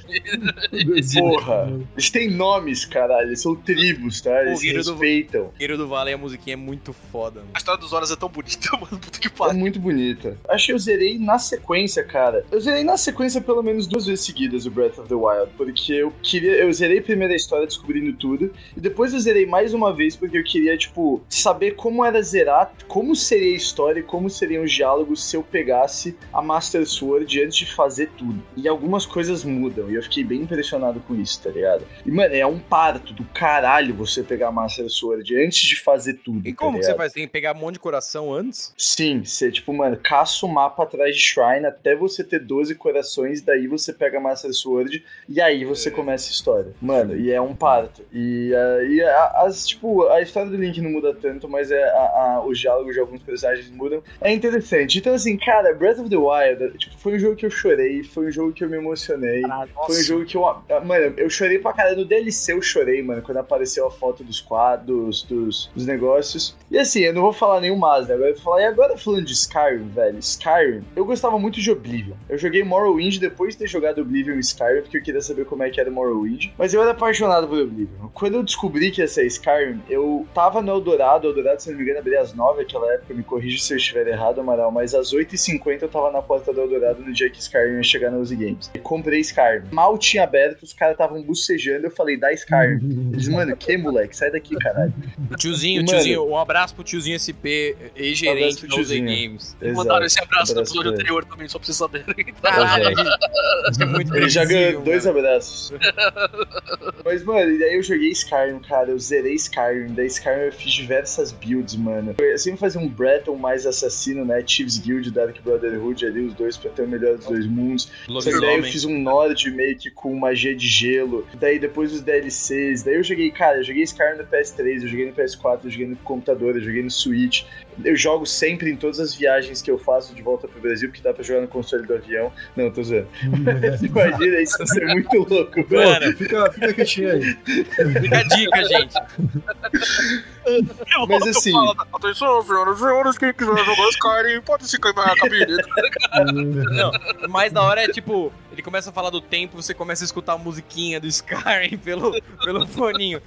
Porra. Eles têm nomes, caralho. Eles são tribos, tá? Eles se Guerreiro do- respeitam. Guerreiro do Vale, a musiquinha é muito foda, mano. A história dos Horas é tão bonita, mano. Puta que É pariu. muito bonita. Acho que eu zerei na sequência, cara. Eu zerei na sequência pelo menos duas vezes seguidas o Breath of the Wild, porque eu queria. Eu zerei primeiro a história descobrindo tudo, e depois eu zerei mais uma vez porque eu queria, tipo, saber como era zerar, como seria a história e como seriam os diálogos se eu pegasse a Master Sword antes de fazer tudo. E algumas coisas mudam, e eu fiquei bem impressionado com isso, tá ligado? E, mano, é um parto do caralho você pegar a Master Sword antes de fazer tudo. E tá como que ligado? você faz? Tem que pegar um monte de coração antes? Sim, você, tipo, mano, caça o mapa atrás de Shrine até você ter 12 corações, daí você pega a Master Sword e aí você começa a história. Mano, e é um parto. E, ah, e a- as, tipo, a história do Link não muda tanto, mas é a, a- os diálogos de alguns personagens mudam. É interessante. Então, assim, cara, Breath of the Wild, tipo, foi um jogo que eu chorei, foi um jogo que eu me emocionei. Foi um jogo que eu. ah, Mano, eu chorei pra caralho. No DLC eu chorei, mano, quando apareceu a foto dos quadros, dos, dos negócios. E assim, eu não vou falar nenhum mais, né? Agora eu vou falar. E agora falando de Skyrim, velho. Skyrim, eu gostava muito de Oblivion. Eu joguei Morrowind depois de ter jogado Oblivion e Skyrim, porque eu queria saber como é que era Morrowind. Mas eu era apaixonado por Oblivion. Quando eu descobri que ia ser Skyrim, eu tava no Eldorado. Eldorado, se não me engano, abria às 9 naquela época. Me corrija se eu estiver errado, Amaral. Mas às 8h50 eu tava na porta do Eldorado no dia que Skyrim ia chegar na Uzi Games. Comprei Skyrim. Mal tinha aberto, os caras estavam bucejando. Eu falei, dá Skyrim. Eles, mano, que moleque? Sai daqui, caralho. Tiozinho, Mano. tiozinho, um abraço pro tiozinho SP, ex-gerente Uzi tiozinho. Games. Mandaram esse abraço no Abraço episódio pra ele. anterior também, só pra vocês saberem. É Ele já ganhou dois abraços. Mas, mano, e daí eu joguei Skyrim, cara. Eu zerei Skyrim. Daí Skyrim eu fiz diversas builds, mano. Eu sempre fazia um Breton mais assassino, né? Chiefs Guild, Dark Brotherhood ali, os dois pra ter o melhor dos dois mundos. Só que daí eu fiz um Nord meio que com magia de gelo. Daí depois os DLCs. Daí eu joguei, cara, eu joguei Skyrim no PS3, eu joguei no PS4, eu joguei no computador, eu joguei no Switch. Eu jogo sempre em todas as viagens que eu faço de volta pro Brasil, porque dá pra jogar no console do avião. Não, tô zoando. Imagina isso ia ser muito louco, velho. Mano, Fica, fica quietinho aí. fica a dica, gente. Eu Mas assim- falo, Atenção, senhoras e senhores, quem quiser jogar Skyrim, pode se queimar a cabine. Não, o mais da hora é tipo, ele começa a falar do tempo, você começa a escutar a musiquinha do Skyrim pelo, pelo foninho.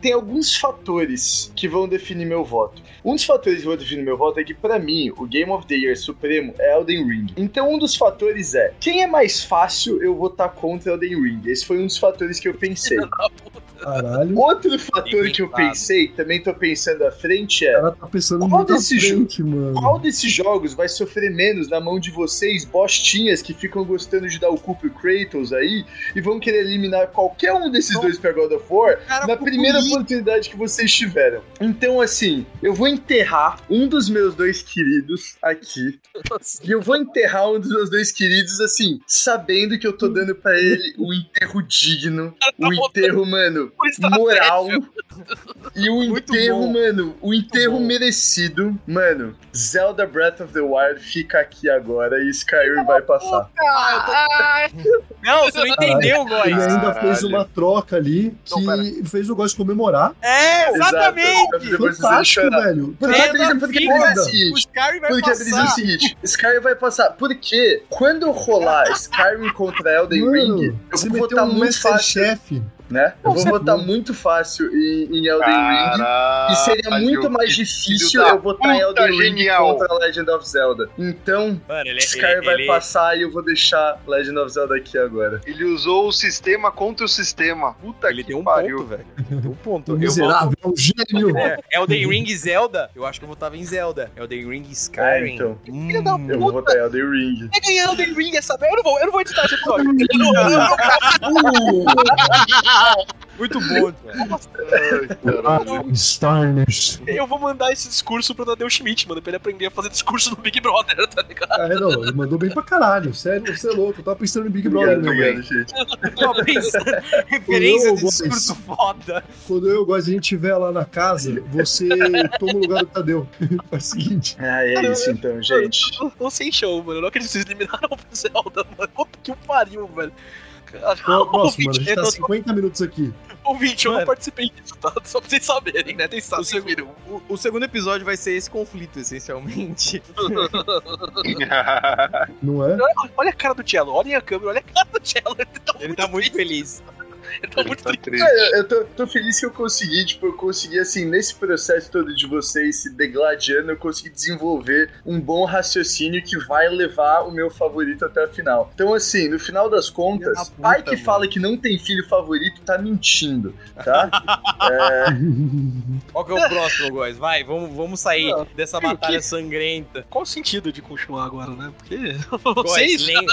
Tem alguns fatores que vão definir meu voto. Um dos fatores que vão definir meu voto é que, pra mim, o Game of the Year supremo é Elden Ring. Então, um dos fatores é: quem é mais fácil eu votar contra Elden Ring? Esse foi um dos fatores que eu pensei. Caralho. Outro fator que eu pensei, também tô pensando à frente, O é: cara tá pensando Qual desse frente, mano. qual desses jogos vai sofrer menos na mão de vocês, bostinhas que ficam gostando de dar o cu pro Kratos aí e vão querer eliminar qualquer um desses dois pra God of War na primeira oportunidade que vocês tiveram. Então, assim, eu vou enterrar um dos meus dois queridos aqui. E eu vou enterrar um dos meus dois queridos, assim, sabendo que eu tô dando pra ele um enterro digno. Um enterro, mano, moral. E Muito enterro, bom. mano, o enterro merecido. Mano, Zelda Breath of the Wild fica aqui agora e Skyrim vai passar. Não, você não entendeu, Góis. Ele ainda Caralho. fez uma troca ali Não, que fez o gosto de comemorar. É, exatamente. Fantástico, velho. Porque a brisa, porque a brisa é O seguinte. Skyrim vai Porque a brisa é o passar. seguinte, Skyrim vai passar. Porque quando rolar Skyrim contra Elden Ring, eu você vou votar um muito fácil, Masterchef. Né? Eu vou votar bom. muito fácil em, em Elden Ring. E seria muito mais difícil eu votar em puta, Elden Ring genial. contra Legend of Zelda. Então, Mano, ele, Skyrim ele, vai ele- passar e eu vou deixar Legend of Zelda aqui agora. Ele usou o sistema contra o sistema. Puta ele que tem um pariu. ponto, velho. Ele tem um ponto. Miserável, é um gênio. É, Elden Ring e Zelda, eu acho que eu votava em Zelda. Elden Ring e Skyrim. É, então. Hum, Eu vou votar em Elden Ring. Vai ganhar Elden Ring essa merda. Eu não vou, eu não vou editar esse episódio. Eu não- eu não- muito bom, velho. Caralho. Starners. Eu vou mandar esse discurso pro Tadeu Schmidt, mano, pra ele aprender a fazer discurso no Big Brother, tá ligado? Ah, é, não, ele mandou bem pra caralho. Sério, você é louco. Eu tava pensando em Big Brother, meu gente. Tô pensando, referência Eu de gosto. discurso foda. Quando eu e o Góis a gente estiver lá na casa, você toma o lugar do Tadeu. Faz o seguinte. Ah, é isso então, gente. Eu tô sem show, mano. Eu não acredito que vocês eliminaram o Zelda, mano. Puta que pariu, velho. Cara, Próximo, mano. A gente eu tá não- 50 minutos aqui. Ouvinte, eu não participei disso, tá? Só pra vocês saberem, né? Tem O, seg- o- o segundo episódio vai ser esse conflito, essencialmente. Não é? Olha, olha a cara do Cello, olhem a câmera, olha a cara do Cello. Ele tá Ele muito, tá muito triste, feliz. Ele tá muito Tá triste. É, eu- eu tô, tô feliz que eu consegui, tipo, eu consegui, assim, nesse processo todo de vocês se degladiando, eu consegui desenvolver um bom raciocínio que vai levar o meu favorito até a final. Então, assim, no final das contas, puta, pai que mano. fala que não tem filho favorito tá mentindo, tá? É, Qual que é o próximo, guys? Vai, vamos, vamos sair Não. dessa batalha que- sangrenta. Qual o sentido de continuar agora, né? Porque vocês... lem-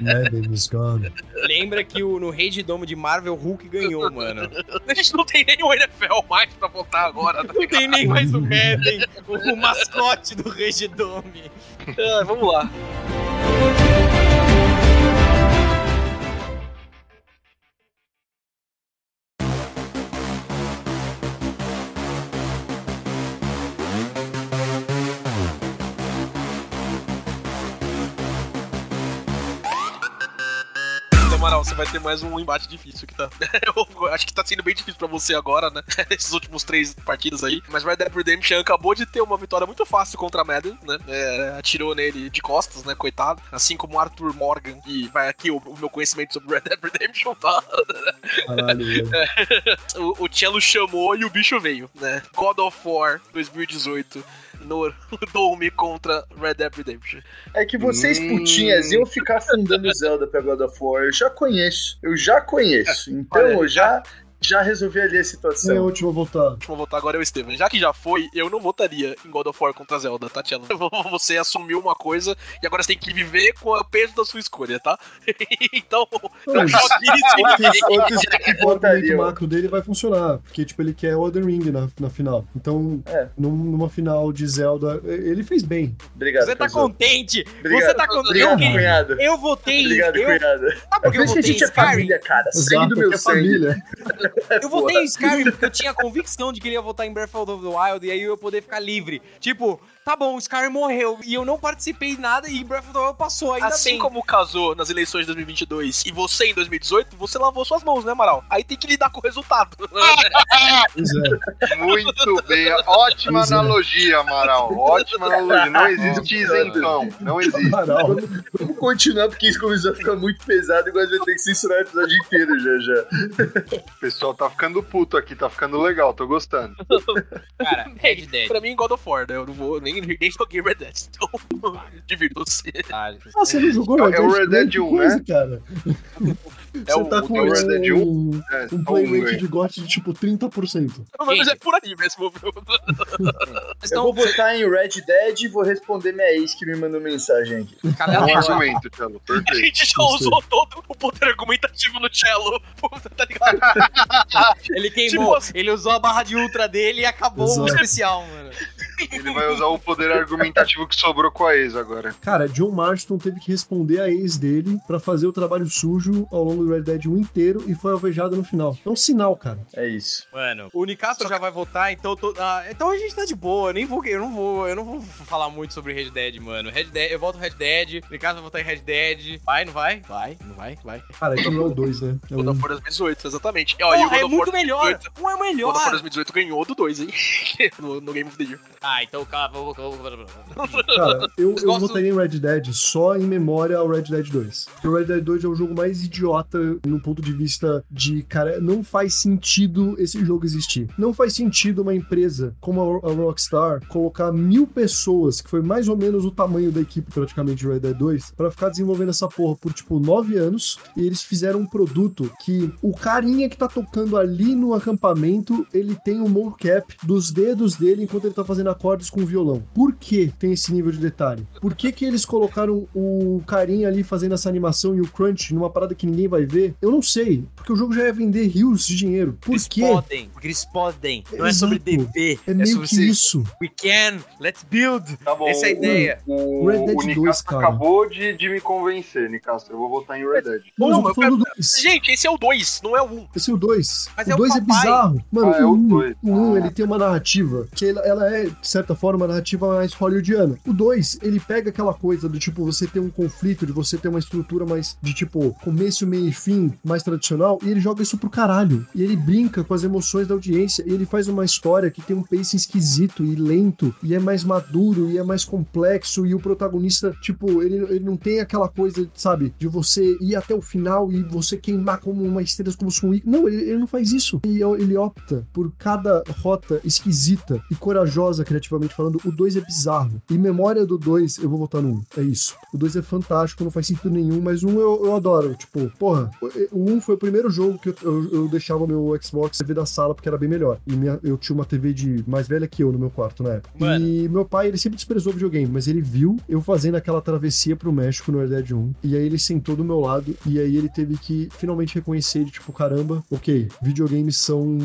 Madden is gone. lembra que o, no Rei de Domo de Marvel, Hulk ganhou, mano. A gente não tem nem o NFL mais pra voltar agora, tá Não tem nem mais o Madden, o, mascote do Rei de Dome. Ah, vamos lá. Amaral, você vai ter mais um embate difícil que tá. Eu acho que tá sendo bem difícil pra você agora, né? Esses últimos três partidas aí. Mas Red Dead Redemption acabou de ter uma vitória muito fácil contra a Madden, né? É, atirou nele de costas, né? Coitado. Assim como Arthur Morgan. E vai aqui o, o meu conhecimento sobre Red Dead Redemption, tá? Caralho. O, o Cello chamou e o bicho veio, né? God of War 2018 no Dome contra Red Dead Redemption. é que vocês, Hum. putinhas, iam ficar fundando Zelda pra God of War. Eu já conheço, eu já conheço. Então, Olha, eu já, já resolvi ali a Quem é o situação. último a votar? O último a votar agora é o Steven. Já que já foi, eu não votaria em God of War contra Zelda, tá, Cello? Você assumiu uma coisa e agora você tem que viver com o peso da sua escolha, tá? então, Não, só que que o macro dele vai funcionar, porque, tipo, ele quer o Elden Ring na, na final. Então, É. num- numa final de Zelda, ele fez bem. Obrigado, Você tá contente? Obrigado. Você tá contente? Obrigado, Eu, cunhado. eu votei. Obrigado, eu, cunhado. sabe É por por que eu que a votei gente é família, cara. Sangue do porque meu é sangue. Eu votei em Skyrim porque eu tinha convicção de que ele ia votar em Breath of the Wild e aí eu ia poder ficar livre. Tipo, tá bom, o Skyrim morreu e eu não participei de nada e Breath of the Wild passou, ainda assim bem. como casou nas eleições de 2022 e você em 2018, você lavou suas mãos, né, Amaral? Aí tem que lidar com o resultado. É. Muito bem. Ótima é. analogia, Amaral. Ótima analogia. Não existe isentão. Não existe. Amaral. Vamos continuar, porque isso começou a ficar muito pesado e agora a gente vai ter que censurar o episódio inteiro já já. O pessoal tá ficando puto aqui, tá ficando legal, tô gostando. Cara, Red Dead. pra mim, God of War, né? Eu não vou nem, nem joguei Red Dead. Então, divirtam-se. Ah, Ah, você não jogou É o Red Dead Que 1, coisa, né? cara. É você o- tá o com Red Dead um, É, um só play rate hein? de GOT de tipo 30%. Mas Gente. é por aí mesmo, viu? Eu vou votar em Red Dead e vou responder minha ex que me mandou mensagem aqui. Cadê voz? argumento, Telo. A gente já usou todo o poder argumentativo no cello. Tá ligado? Ele queimou, Tipo- ele usou a barra de ultra dele e acabou o Exato. especial, mano. Ele vai usar o poder argumentativo que sobrou com a ex agora. Cara, John Marston teve que responder a ex dele pra fazer o trabalho sujo ao longo do Red Dead 1 inteiro e foi alvejado no final. É um sinal, cara. É isso. Mano, o Nicastro já vai votar, então tô- ah, então a gente tá de boa. Eu nem vou, eu não vou, eu não vou falar muito sobre Red Dead, mano. Red Dead, eu voto Red Dead, o Nicastro vai votar em Red Dead. Vai, não vai? Vai, não vai, vai. Cara, é que não é o 2, né? É God o of War 2018, exatamente. Ó, e o Porra, God é muito melhor. 2018 Um é God of War melhor. 2018 ganhou do 2, hein? no, no Game of the Year. Ah, então vou, vou- Cara, eu, eu gosto- votaria em Red Dead só em memória ao Red Dead 2. Porque o Red Dead 2 é o jogo mais idiota no ponto de vista de, cara, não faz sentido esse jogo existir. Não faz sentido uma empresa como a, a Rockstar colocar mil pessoas, que foi mais ou menos o tamanho da equipe praticamente de Red Dead 2, pra ficar desenvolvendo essa porra por, tipo, nove anos. E eles fizeram um produto que o carinha que tá tocando ali no acampamento, ele tem o mocap dos dedos dele enquanto ele tá fazendo acordes com o violão. Por que tem esse nível de detalhe? Por que que eles colocaram o carinha ali fazendo essa animação e o crunch numa parada que ninguém vai ver? Eu não sei, porque o jogo já ia vender rios de dinheiro. Por Eles quê? podem, porque eles podem. Não é sobre Exato. dever, É é, meio sobre que ser- isso. We can, let's build. Tá bom. Essa é a ideia. O, O Red Dead o 2, Nicastro cara. acabou de, de me convencer, Nicastro. Eu vou votar em Red Dead. Não, Não, eu tô eu do 2. Gente, esse é o 2, não é o 1. Esse é o 2. Mas o é o 2 é papai. bizarro. Mano, Ah, é o o 1, dois. o um, Ah. ele tem uma narrativa que ela, ela é de certa forma, narrativa mais hollywoodiana. O 2, ele pega aquela coisa do tipo, você ter um conflito, de você ter uma estrutura mais de tipo, começo, meio e fim, mais tradicional, e ele joga isso pro caralho. E ele brinca com as emoções da audiência, e ele faz uma história que tem um pace esquisito e lento, e é mais maduro, e é mais complexo, e o protagonista, tipo, ele, ele não tem aquela coisa, sabe, de você ir até o final e você queimar como uma estrela, como se um. Não, ele, ele não faz isso. Ele, ele opta por cada rota esquisita e corajosa, criativamente falando. O 2 é bizarro. E memória do 2, eu vou votar no 1. Um. É isso. O 2 é fantástico, não faz sentido nenhum, mas um eu, eu adoro. Tipo, porra, o 1 um foi o primeiro jogo que eu, eu, eu deixava meu Xbox TV da sala porque era bem melhor. E minha, eu tinha uma TV de mais velha que eu no meu quarto na época. Mano. E meu pai, ele sempre desprezou videogame, mas ele viu eu fazendo aquela travessia pro México no Red Dead 1. E aí ele sentou do meu lado e aí ele teve que finalmente reconhecer de tipo, caramba, ok, videogames são,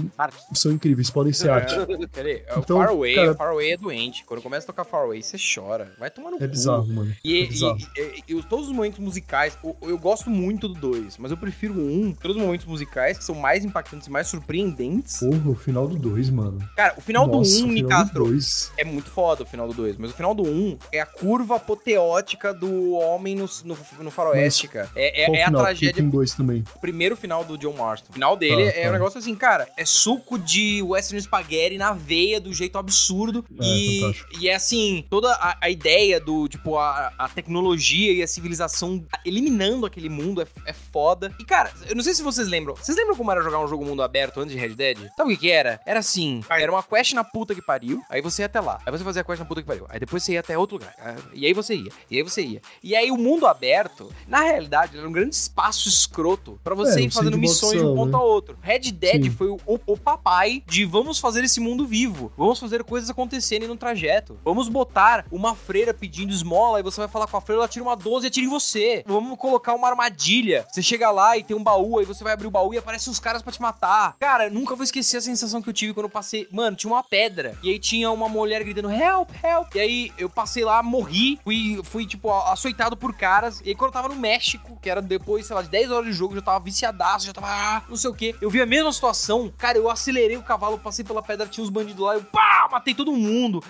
são incríveis, podem ser é, arte. Peraí, então, o Faraway, cara, Faraway é doente. Quando começa a tocar Faraway, você chora. Vai tomar no é cu. Bizarro, mano. E, é bizarro, E, e, e, todos os momentos musicais, eu, eu gosto muito do 2, mas eu prefiro o 1. Todos os momentos musicais que são mais impactantes e mais surpreendentes. Porra, o final do 2, mano. Cara, o final Nossa, do 1, um, Nicastro, é muito foda o final do 2, mas o final do 1 um é a curva apoteótica do homem no, no, no faroeste, cara. É, é, é a tragédia. Dois também. O primeiro final do John Marston. O final dele ah, é um negócio assim, cara, é suco de western spaghetti na veia do jeito absurdo. É, e, e é assim, toda a, a ideia do, tipo, a, a, tecnologia e a civilização eliminando aquele mundo é, é foda. E, cara, eu não sei se vocês lembram. Vocês lembram como era jogar um jogo mundo aberto antes de Red Dead? Sabe o que, que era? Era assim, era uma quest na puta que pariu, aí você ia até lá. Aí você fazia a quest na puta que pariu. Aí depois você ia até outro lugar. E aí você ia. E aí você ia. E aí o mundo aberto, na realidade, era um grande espaço escroto para você é, ir fazendo missões de um ponto né? a outro. Red Dead Sim. foi o, o, o, papai de vamos fazer esse mundo vivo. Vamos fazer coisas acontecerem no trajeto. Vamos botar uma freira pedindo esmola e você vai falar com a freira, ela tira uma 12 e atira em você. Vamos colocar uma armadilha. Você chega lá e tem um baú, aí você vai abrir o baú e aparecem os caras para te matar. Cara, nunca vou esquecer a sensação que eu tive quando eu passei. Mano, tinha uma pedra. E aí tinha uma mulher gritando help, help. E aí eu passei lá, morri, fui, fui tipo, açoitado por caras. E aí quando eu tava no México, que era depois, sei lá, de 10 horas de jogo, já tava viciadaço, já tava, ah, não sei o que. Eu vi a mesma situação, cara, eu acelerei o cavalo, passei pela pedra, tinha uns bandidos lá, eu pá, matei todo mundo.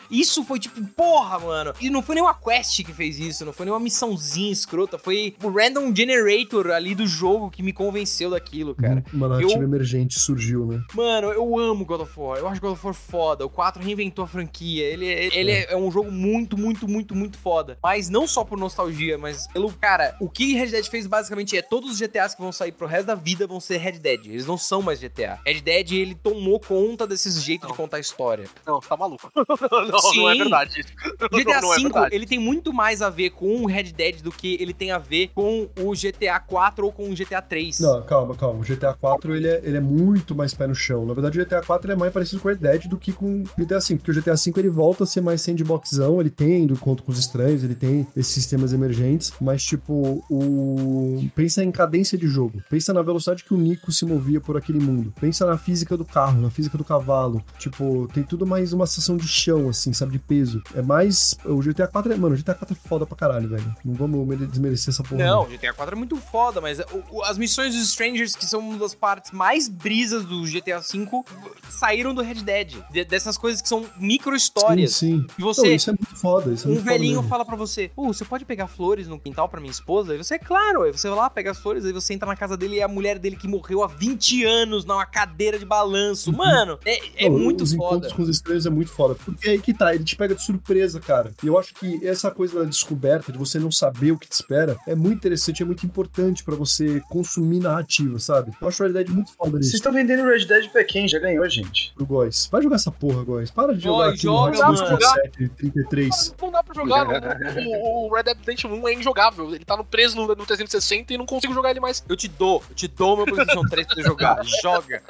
Isso foi tipo, porra, mano. E não foi nenhuma quest que fez isso, não foi nenhuma missãozinha escrota, foi o random generator ali do jogo que me convenceu daquilo, cara. Uma narrativa eu... emergente surgiu, né? Mano, eu amo God of War. Eu acho God of War foda. O 4 reinventou a franquia. Ele, ele, ele é. é um jogo muito, muito, muito, muito foda. Mas não só por nostalgia, mas pelo. Cara, o que Red Dead fez basicamente é todos os GTAs que vão sair pro resto da vida vão ser Red Dead. Eles não são mais GTA. Red Dead, ele tomou conta desses jeitos de contar a história. Não, você tá maluco. não, Sim. não é verdade. GTA V, é ele tem muito mais a ver com o Red Dead do que ele tem a ver com o GTA 4 ou com o GTA 3. Não, calma, calma. O GTA 4, ele é, ele é muito mais pé no chão. Na verdade, o GTA 4 é mais parecido com o Red Dead do que com o GTA V, porque o GTA V, ele volta a ser mais sandboxzão, ele tem do conto com os estranhos, ele tem esses sistemas emergentes, mas, tipo, o... Pensa em cadência de jogo. Pensa na velocidade que o Nico se movia por aquele mundo. Pensa na física do carro, na física do cavalo. Tipo, tem tudo mais uma sensação de chão, assim, sabe? De peso. É mais. O GTA 4 é. Mano, o GTA 4 é foda pra caralho, velho. Não vamos desmerecer essa porra. Não, o GTA 4 é muito foda, mas o, as missões dos Strangers, que são uma das partes mais brisas do GTA V, saíram do Red Dead. De, dessas coisas que são micro histórias. Sim, sim. E você. Não, isso é muito foda. Isso é um muito velhinho fala pra você: uh, você pode pegar flores no quintal pra minha esposa? E você, claro. Aí você vai lá, pega as flores, aí você entra na casa dele e é a mulher dele que morreu há 20 anos numa cadeira de balanço. Uhum. Mano, é, é Não, muito os foda. Os encontros com os estranhos é muito foda. Porque aí que tá, ele te pega de surpresa, cara. E eu acho que essa coisa da descoberta, de você não saber o que te espera, é muito interessante, é muito importante para você consumir narrativa, sabe? Eu acho o Red Dead muito foda nisso. Vocês estão vendendo Red Dead pra quem? Já ganhou, gente. Pro Góis. Vai jogar essa porra, Góis. Para de jogar Oi, aqui joga, no Hot 33. Não, não dá pra jogar. o, o, Red Dead Redemption 1 é injogável. Ele tá no preso no, no 360 e não consigo jogar ele mais. Eu te dou, eu te dou meu PlayStation 3 pra você jogar. Joga.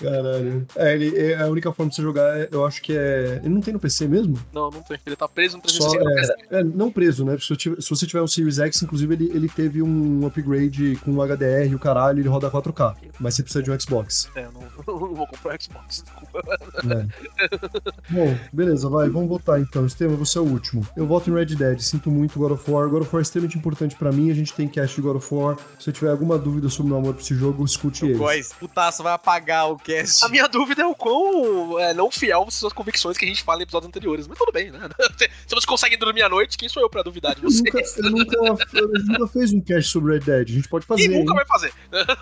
Caralho. É, ele, é, a única forma de você jogar, eu acho que é. Ele não tem no PC mesmo? Não, não tem. Ele tá preso no 360. Só, é, é, não preso, né? Se, tiver, se, você tiver um Series X, inclusive, ele, ele teve um upgrade com HDR e o caralho, ele roda 4K. Mas você precisa de um Xbox. É, eu não, não vou comprar um Xbox, desculpa. É. Bom, beleza, vai, vamos votar então. Estevam, você é o último. Eu voto em Red Dead, sinto muito God of War. God of War é extremamente importante pra mim, a gente tem cast de God of War. Se você tiver alguma dúvida sobre o meu amor pra esse jogo, escute ele. putaço, vai apagar o cast. A minha dúvida é o quão é, não fiel são as convicções que a gente fala em episódios anteriores. Mas tudo bem, né? Se você consegue dormir à noite, quem sou eu pra duvidar de Eu você? nunca, eu nunca, eu nunca fez um cast sobre Red Dead. A gente pode fazer. E nunca hein? vai fazer.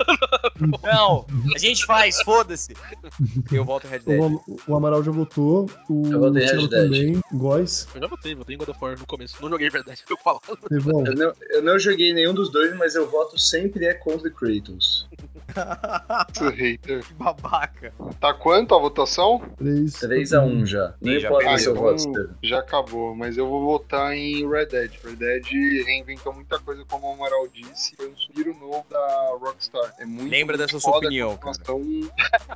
Não, a gente faz, foda-se. Eu volto Red Dead. O, o Amaral já votou, o Eu votei em Red Dead. também, Góis, Eu já votei, votei em God of War no começo. Não joguei verdade, eu falo. Eu não, eu não joguei nenhum dos dois, mas eu voto sempre é contra Kratos. Hater. Que babaca. Tá quanto a votação? 3. 3x1 já. Nem já importa perdeu. seu voto, já acabou, mas eu vou votar em Red Dead. Red Dead reinventou muita coisa, como o Amaral disse. Foi um suspiro novo da Rockstar. É muito Lembra muito dessa sua a opinião, cara. continuação.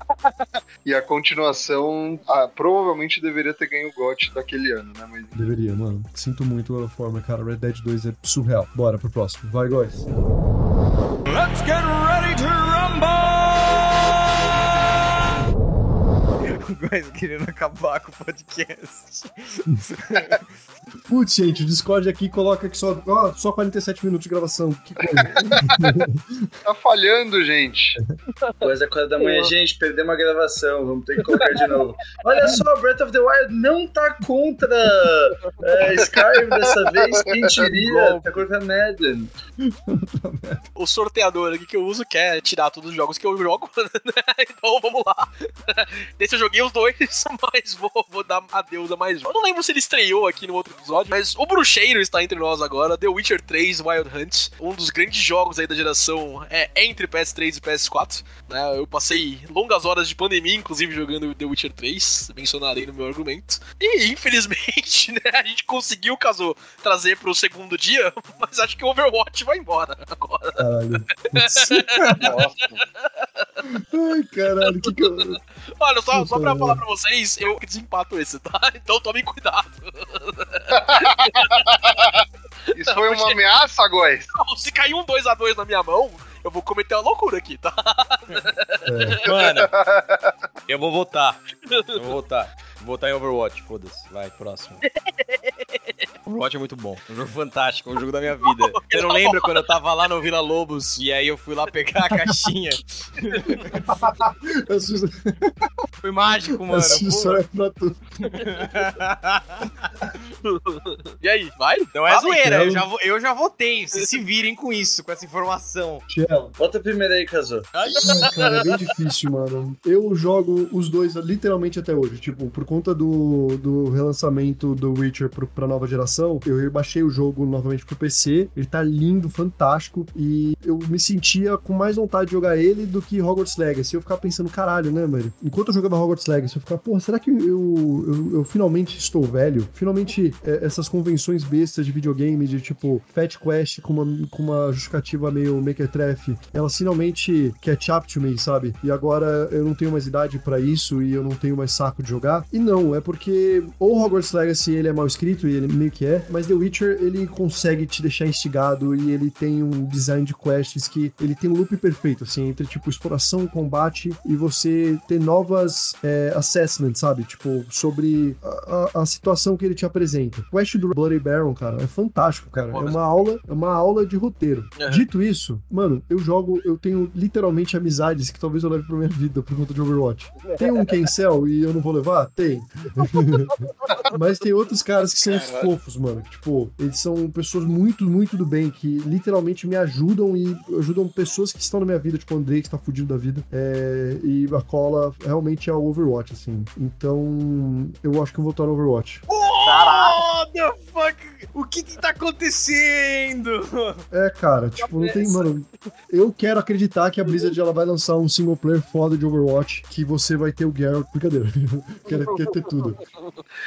e a continuação ah, provavelmente deveria ter ganho o GOT daquele ano, né? Mas Deveria, mano. Sinto muito pela forma, cara. Red Dead 2 é surreal. Bora pro próximo. Vai, Rumble! Góis. Mas querendo acabar com o podcast. Putz, gente, o Discord aqui coloca que só, ó, só 47 minutos de gravação. Que coisa. tá falhando, gente. Coisa 4 da manhã, gente, perdemos a gravação, vamos ter que colocar de novo. Olha só, Breath of the Wild não tá contra é, Skyrim dessa vez, quem diria? Tá contra Madden. O sorteador aqui que eu uso quer tirar todos os jogos que eu jogo, né? Então vamos lá. Desse eu joguei os dois, mas vou, vou dar adeus a mais um. Eu não lembro se ele estreou aqui no outro episódio, mas o Bruxeiro está entre nós agora. The Witcher 3 Wild Hunt, um dos grandes jogos aí da geração é entre PS3 e PS4. Né? Eu passei longas horas de pandemia, inclusive, jogando The Witcher 3, mencionarei no meu argumento. E infelizmente, né, a gente conseguiu, caso trazer pro segundo dia, mas acho que o Overwatch vai embora agora. Caralho. Ai, caralho. Que que eu... Olha, só, só pra Puta falar pra vocês, eu desempato esse, tá? Então tomem cuidado. Isso foi uma ameaça, Góis? Não, Se cair um 2x2 na minha mão, eu vou cometer uma loucura aqui, tá? É. Mano, eu vou votar. Eu vou votar. Vou votar em Overwatch, foda-se. Vai, próximo. Overwatch é muito bom. É um jogo fantástico, é um jogo da minha vida. Você não lembra quando eu tava lá no Vila Lobos e aí eu fui lá pegar a caixinha? Foi mágico, mano. história é pra tu. E aí, vai? Não é Fala zoeira, eu já, eu já votei. Vocês se virem com isso, com essa informação. Tielo. Bota primeiro aí, Kazu. Ai, cara, é bem difícil, mano. Eu jogo os dois literalmente até hoje. Tipo, por conta do, do relançamento do Witcher pro, pra nova geração, eu baixei o jogo novamente pro PC. Ele tá lindo, fantástico. E eu me sentia com mais vontade de jogar ele do que Hogwarts Legacy. Eu ficava pensando, caralho, né, mano? Enquanto eu jogava Hogwarts Legacy, eu ficava, pô, será que eu, eu, eu finalmente estou velho? Finalmente, é, essas convenções bestas de videogame, de tipo, Fat Quest com uma, com uma justificativa meio Mequetrefe, elas finalmente catch up to me, sabe? E agora eu não tenho mais idade pra isso e eu não tenho mais saco de jogar. E não, é porque ou Hogwarts Legacy ele é mal escrito e ele meio que é, mas The Witcher ele consegue te deixar instigado e ele tem um design de quests que ele tem um loop perfeito, assim, entre tipo exploração combate e você ter novas é, assessments, sabe? Tipo, sobre a, a- a situação que ele te apresenta. O quest do Bloody Baron, cara, é fantástico, cara. É uma aula, é uma aula de roteiro. Uhum. Dito isso, mano, eu jogo, eu tenho literalmente amizades que talvez eu leve pra minha vida por conta de Overwatch. Tem um Cancel e eu não vou levar? Tem. Mas tem outros caras que são uns fofos, mano. que, Tipo, eles são pessoas muito, muito do bem, que literalmente me ajudam e ajudam pessoas que estão na minha vida, tipo o Andrei, que está fudido da vida. É, e a cola realmente é o Overwatch, assim. Então, eu acho que eu vou estar no Overwatch. The fuck? O que que tá acontecendo? É, cara, tipo, não tem, mano. Eu quero acreditar que a Blizzard ela vai lançar um single player foda de Overwatch, que você vai ter o Geralt. Brincadeira. quero, quero ter tudo.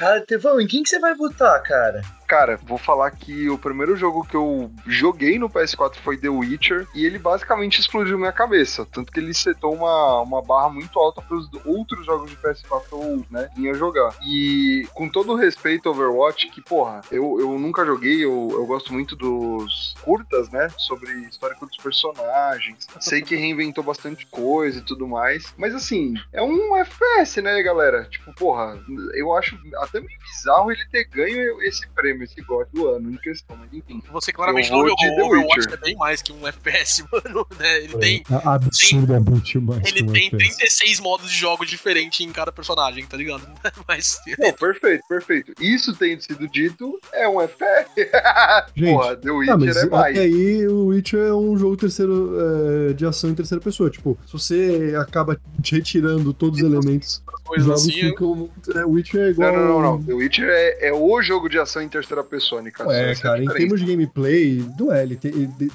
Ah, Tevão, em quem que você vai votar, cara? Cara, vou falar que o primeiro jogo que eu joguei no PS4 foi The Witcher e ele basicamente explodiu minha cabeça. Tanto que ele setou uma, uma barra muito alta para os outros jogos de PS4 que eu né, vinha jogar. E com todo o respeito ao Overwatch, que porra, eu, eu nunca joguei, eu eu, eu gosto muito dos curtas, né? Sobre histórico dos personagens. Sei que reinventou bastante coisa e tudo mais. Mas assim, é um FPS, né, galera? Tipo, porra, eu acho até meio bizarro ele ter ganho esse prêmio, esse God do ano em questão, mas enfim. Você claramente Eu não jogou Overwatch Witcher. é bem mais que um FPS, mano. Né? Ele tem, É absurdamente mais. ele que um tem FPS. 36 modos de jogo diferentes em cada personagem, tá ligado? Mas. Não, perfeito, perfeito. Isso tendo sido dito, é um FPS. Gente, porra, The Witcher Ah, mas é mais. aí o Witcher é um jogo terceiro, é, de ação em terceira pessoa. Tipo, se você acaba retirando todos os elementos, os jogos assim. ficam. É, o Witcher é igual. Não, não, não, não. The Witcher é, é o jogo de ação em terceira pessoa, Nicasso. É, Essa cara, em termos de gameplay, não é.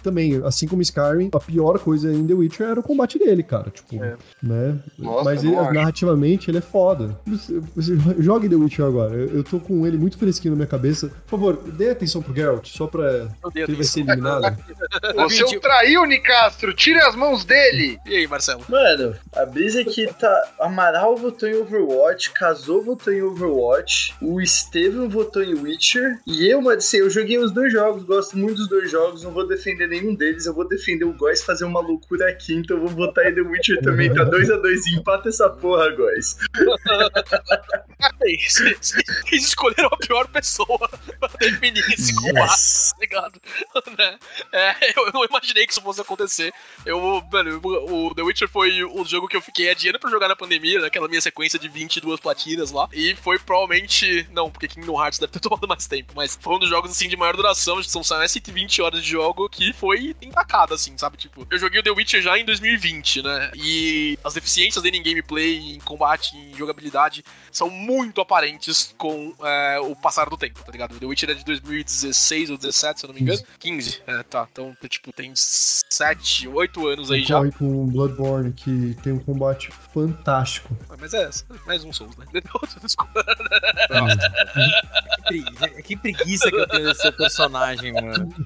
Também, assim como Skyrim, a pior coisa em The Witcher era o combate dele, cara. Tipo, É. né? Nossa, Mas ele- não narrativamente ele é foda. Você, você jogue The Witcher agora. Eu, eu tô com ele muito fresquinho na minha cabeça. Por favor, dê atenção pro Geralt, só pra. Que ele vai ser eliminado. Você o traiu, Nicastro! Tire as mãos dele! E aí, Marcelo? Mano, a brisa é que tá. Amaral votou em Overwatch, Casou votou em Overwatch, o Estevam votou em Witcher, e eu, mano, assim, eu joguei os dois jogos, gosto muito dos dois jogos, não vou defender nenhum deles, eu vou defender o Góis fazer uma loucura aqui, então eu vou votar em The Witcher também, tá 2x2, empata essa porra, Góis. Vocês escolheram a pior pessoa pra definir esse combate, tá ligado? Né? É, eu eu não imaginei que isso fosse acontecer. Eu, mano, o The Witcher foi o jogo que eu fiquei adiando pra jogar na pandemia, naquela minha sequência de 22 platinas lá. E foi provavelmente. Não, porque Kingdom Hearts deve ter tomado mais tempo, mas foi um dos jogos assim de maior duração, são mais 120 horas de jogo que foi empacado, assim, sabe? Tipo, eu joguei o The Witcher já em 2020, né? E as deficiências dele em gameplay, em combate, em jogabilidade são muito aparentes com é, o passar do tempo, tá ligado? The Witcher é de 2016 ou 17, se eu não me engano. 15, é, tá. Então, tipo, tem 7, 8 anos aí já. Com Bloodborne, que tem um combate fantástico. Ah, Mas é, mais um Souls, né? Desculpa. Que, pregui- que preguiça que eu tenho desse seu personagem, mano.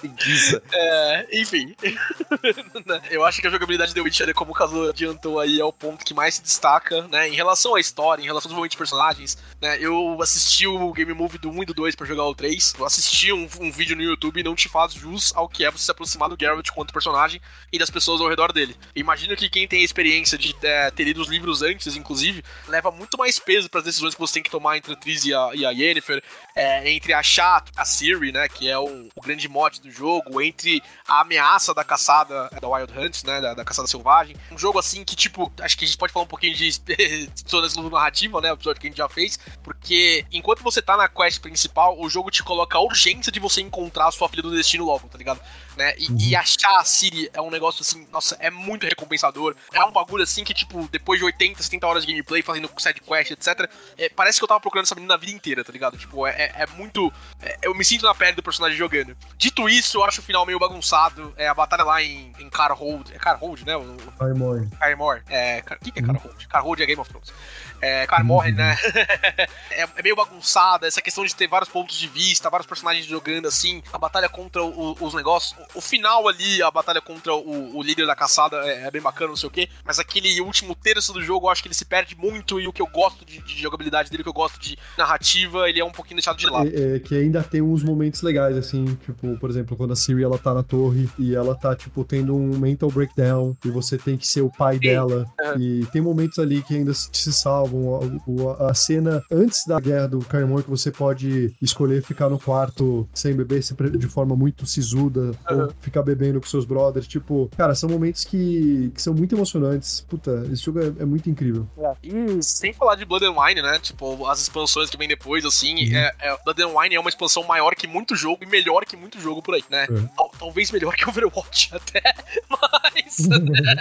preguiça. É, enfim. Eu acho que a jogabilidade de The Witcher, como o Kazu adiantou aí, é o ponto que mais se destaca, né? Em relação à história, em relação ao desenvolvimento de personagens, né? Eu assisti o Game Movie do 1 e do 2 pra jogar o 3. Eu assisti um, um vídeo no YouTube e não te faz jus ao que é você se aproximar do Geralt quanto personagem e das pessoas ao redor dele. Imagino que quem tem a experiência de é, ter lido os livros antes, inclusive, leva muito mais peso para as decisões que você tem que tomar entre a Triss e a, e a Yennefer, é, entre achar a Ciri, né, que é o, o grande mote do jogo, entre a ameaça da caçada da Wild Hunt, né, da, da caçada selvagem. Um jogo assim que, tipo, acho que a gente pode falar um pouquinho de essa narrativa, né, o episódio que a gente já fez, porque enquanto você tá na quest principal, o jogo te coloca a urgência de você encontrar a sua filha do destino logo, tá ligado? Né? E, e achar a Siri é um negócio assim, nossa, é muito recompensador. É um bagulho assim que, tipo, depois de 80, 70 horas de gameplay, fazendo side quest, etc., é, parece que eu tava procurando essa menina a vida inteira, tá ligado? Tipo, é, é- é muito. é- eu me sinto na pele do personagem jogando. Dito isso, eu acho o final meio bagunçado. É a batalha lá em, em Carhold. É Carhold, né? Armor. Carmore. É, o que, que é Carhold? Carhold é Game of Thrones. É, Carmore, né? é, é meio bagunçada, essa questão de ter vários pontos de vista, vários personagens jogando assim, a batalha contra o- os negócios. O, o final ali, a batalha contra o, o líder da caçada é, é bem bacana, não sei o quê. Mas aquele último terço do jogo, eu acho que ele se perde muito. E o que eu gosto de, de jogabilidade dele, o que eu gosto de narrativa, ele é um pouquinho deixado de lado. É, é, que ainda tem uns momentos legais, assim, tipo, por exemplo, quando a Siri ela tá na torre e ela tá, tipo, tendo um mental breakdown e você tem que ser o pai dela. E tem momentos ali que ainda se se salvam. A, a cena antes da guerra do Carmor que você pode escolher ficar no quarto sem beber de forma muito sisuda ou ficar bebendo com seus brothers. Tipo, cara, são momentos que, que são muito emocionantes. Puta, esse jogo é, é muito incrível. E sem falar de Blood and Wine, né? Tipo, as expansões que vem depois, assim, é, é, Blood and Wine é uma expansão maior que muito jogo e melhor que muito jogo por aí, né? É. Tal- talvez melhor que Overwatch até, mas né?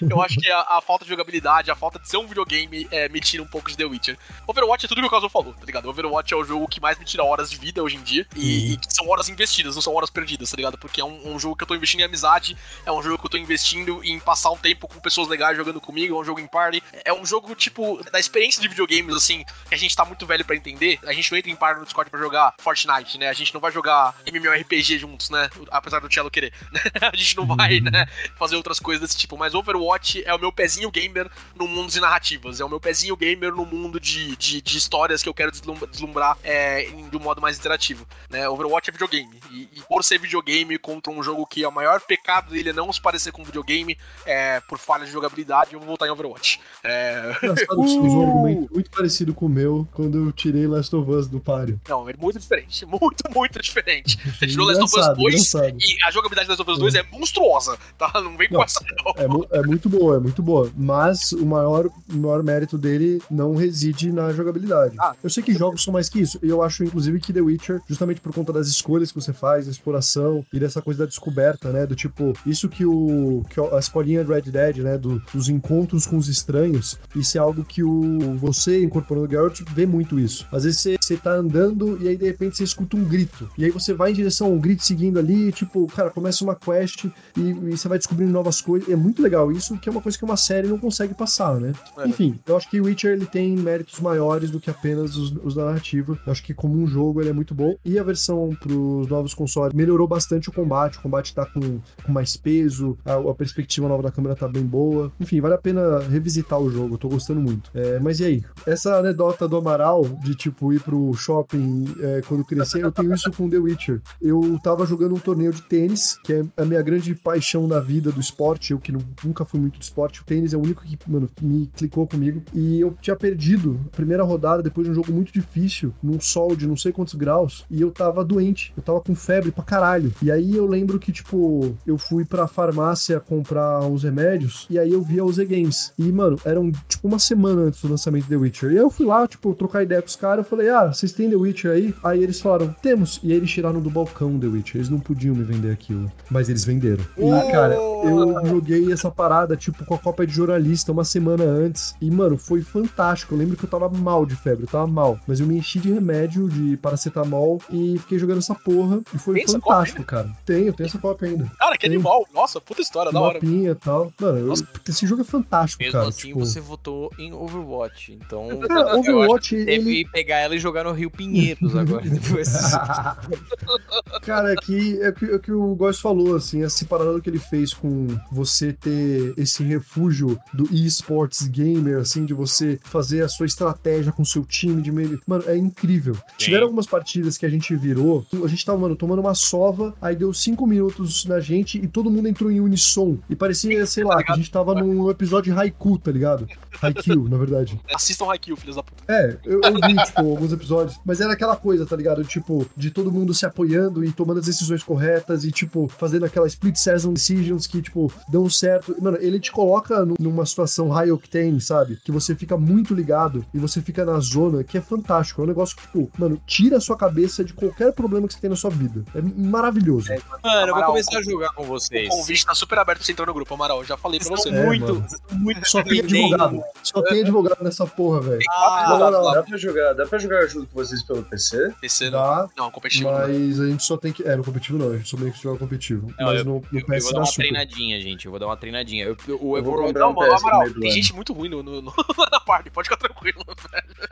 eu acho que a, a falta de jogabilidade, a falta de ser um videogame é, me tira um pouco de The Witcher. Overwatch é tudo que o Caso falou, tá ligado? Overwatch é o jogo que mais me tira horas de vida hoje em dia e, e que são horas investidas, não são horas perdidas, tá ligado? Porque é um, um jogo que eu tô investindo em amizade, é um jogo que eu tô investindo em passar um tempo com pessoas legais jogando comigo, é um jogo em party. É um jogo, tipo, da experiência de videogames, assim, que a gente tá muito velho pra entender. A gente não entra em party no Discord pra jogar Fortnite, né? A gente não vai jogar MMORPG juntos, né? Apesar do Cello querer. a gente não vai, né? Fazer outras coisas desse tipo. Mas Overwatch é o meu pezinho gamer no mundo de narrativas. É o meu pezinho gamer no mundo de, de, de histórias que eu quero deslum- deslumbrar é, de um modo mais interativo. Né? Overwatch é videogame. E, e por ser videogame contra um jogo que o maior pecado dele é não se parecer com videogame, é, por falha de jogabilidade, eu vou voltar em Overwatch. É, Engraçado um argumento muito parecido com o meu quando eu tirei Last of Us do páreo. não, é muito diferente. Muito, muito diferente. Você tirou Last of Us Engraçado, 2 engraçado. e a jogabilidade das Last of Us 2 é monstruosa, tá? Não vem com Não, essa, não. É, é muito boa, é muito boa. Mas o maior, o maior mérito dele não reside na jogabilidade. Ah, eu sei que jogos são mais que isso. E eu acho, inclusive, que The Witcher, justamente por conta das escolhas que você faz, da exploração e dessa coisa da descoberta, né? Do tipo, isso que o. que a escolinha Red Dead, né? do- dos encontros com os estranhos, isso é algo que o você, incorporando o Geralt, vê muito isso. Às vezes você, você tá andando e aí de repente você escuta um grito. E aí você vai em direção a um grito seguindo ali, tipo, cara, começa uma quest e, e você vai descobrindo novas coisas. É muito legal isso, que é uma coisa que uma série não consegue passar, né? É. Enfim, eu acho que Witcher ele tem méritos maiores do que apenas os, os da narrativa. Eu acho que como um jogo ele é muito bom. E a versão pros novos consoles melhorou bastante o combate. O combate tá com, com mais peso, a, a perspectiva nova da câmera tá bem boa. Enfim, vale a pena revisitar o jogo, eu tô gostando muito. É, mas e aí? Essa anedota do Amaral, de tipo ir pro shopping é, quando crescer, eu tenho isso com The Witcher. Eu tava jogando um torneio de tênis, que é a minha grande paixão na vida do esporte, eu que nu- nunca fui muito de esporte. O tênis é o único que, mano, me clicou comigo. E eu tinha perdido a primeira rodada depois de um jogo muito difícil, num sol de não sei quantos graus, e eu tava doente. Eu tava com febre pra caralho. E aí eu lembro que, tipo, eu fui pra farmácia comprar uns remédios, e aí eu vi a UZ Games. E, mano, eram tipo uma semana antes do lançamento de The Witcher. E aí eu fui lá, tipo, trocar ideia com os caras, eu falei, ah, vocês têm The Witcher aí? Aí eles falaram, temos. E aí eles tiraram do balcão The Witcher. Eles não podiam me vender aquilo. Mas eles venderam. E, cara, eu joguei essa parada, tipo, com a cópia de jornalista uma semana antes. E, mano, foi fantástico. Eu lembro que eu tava mal de febre, eu tava mal. Mas eu me enchi de remédio, de paracetamol, e fiquei jogando essa porra. E foi Tem fantástico, cara. Tenho, tenho essa cópia ainda. Cara, que Tem. animal. Nossa, puta história, da hora. Mapinha e tal. Mano, eu- esse jogo é fantástico, Mesmo cara. assim, tipo... você votou em Overwatch. Então, Cara, Overwatch, teve ele... que pegar ela e jogar no Rio Pinheiros agora. Depois. Cara, é que, é, que, é que o Góis falou, assim, esse paralelo que ele fez com você ter esse refúgio do esports gamer, assim, de você fazer a sua estratégia com o seu time de meio. Mano, é incrível. Tiveram algumas partidas que a gente virou, a gente tava, mano, tomando uma sova, aí deu cinco minutos na gente e todo mundo entrou em unissom. E parecia, sei lá, que a gente tava num episódio de Haiku, tá ligado? Haikyuu, na verdade. Assistam Haikyuu, filhos da puta. É, eu, eu vi, tipo, alguns episódios. Mas era aquela coisa, tá ligado? Tipo, de todo mundo se apoiando e tomando as decisões corretas e, tipo, fazendo aquela split season decisions que, tipo, dão certo. Mano, ele te coloca nu- numa situação high octane, sabe? Que você fica muito ligado e você fica na zona, que é fantástico. É um negócio que, tipo, mano, tira a sua cabeça de qualquer problema que você tem na sua vida. É maravilhoso. Mano, eu vou Amaral, começar a jogar com vocês. O convite tá super aberto pra você entrar no grupo, Amaral. Já falei pra você. É, muito, mano. muito Só tem advogado. Só tem advogado nessa porra, velho. Ah, Na moral, Dá pra jogar, dá pra jogar junto com vocês pelo PC? PC não. dá, Não, competitivo. não. mas a gente só tem que. É, no competitivo não, a gente só tem que jogar competitivo. Não, mas eu- no, no Eu, eu vou dar uma super. treinadinha, gente. Eu vou dar uma treinadinha. Eu, eu- o Eu vou Overwatch. comprar um Não, Amaral, tem gente muito ruim no, no- no- na party, pode ficar tranquilo.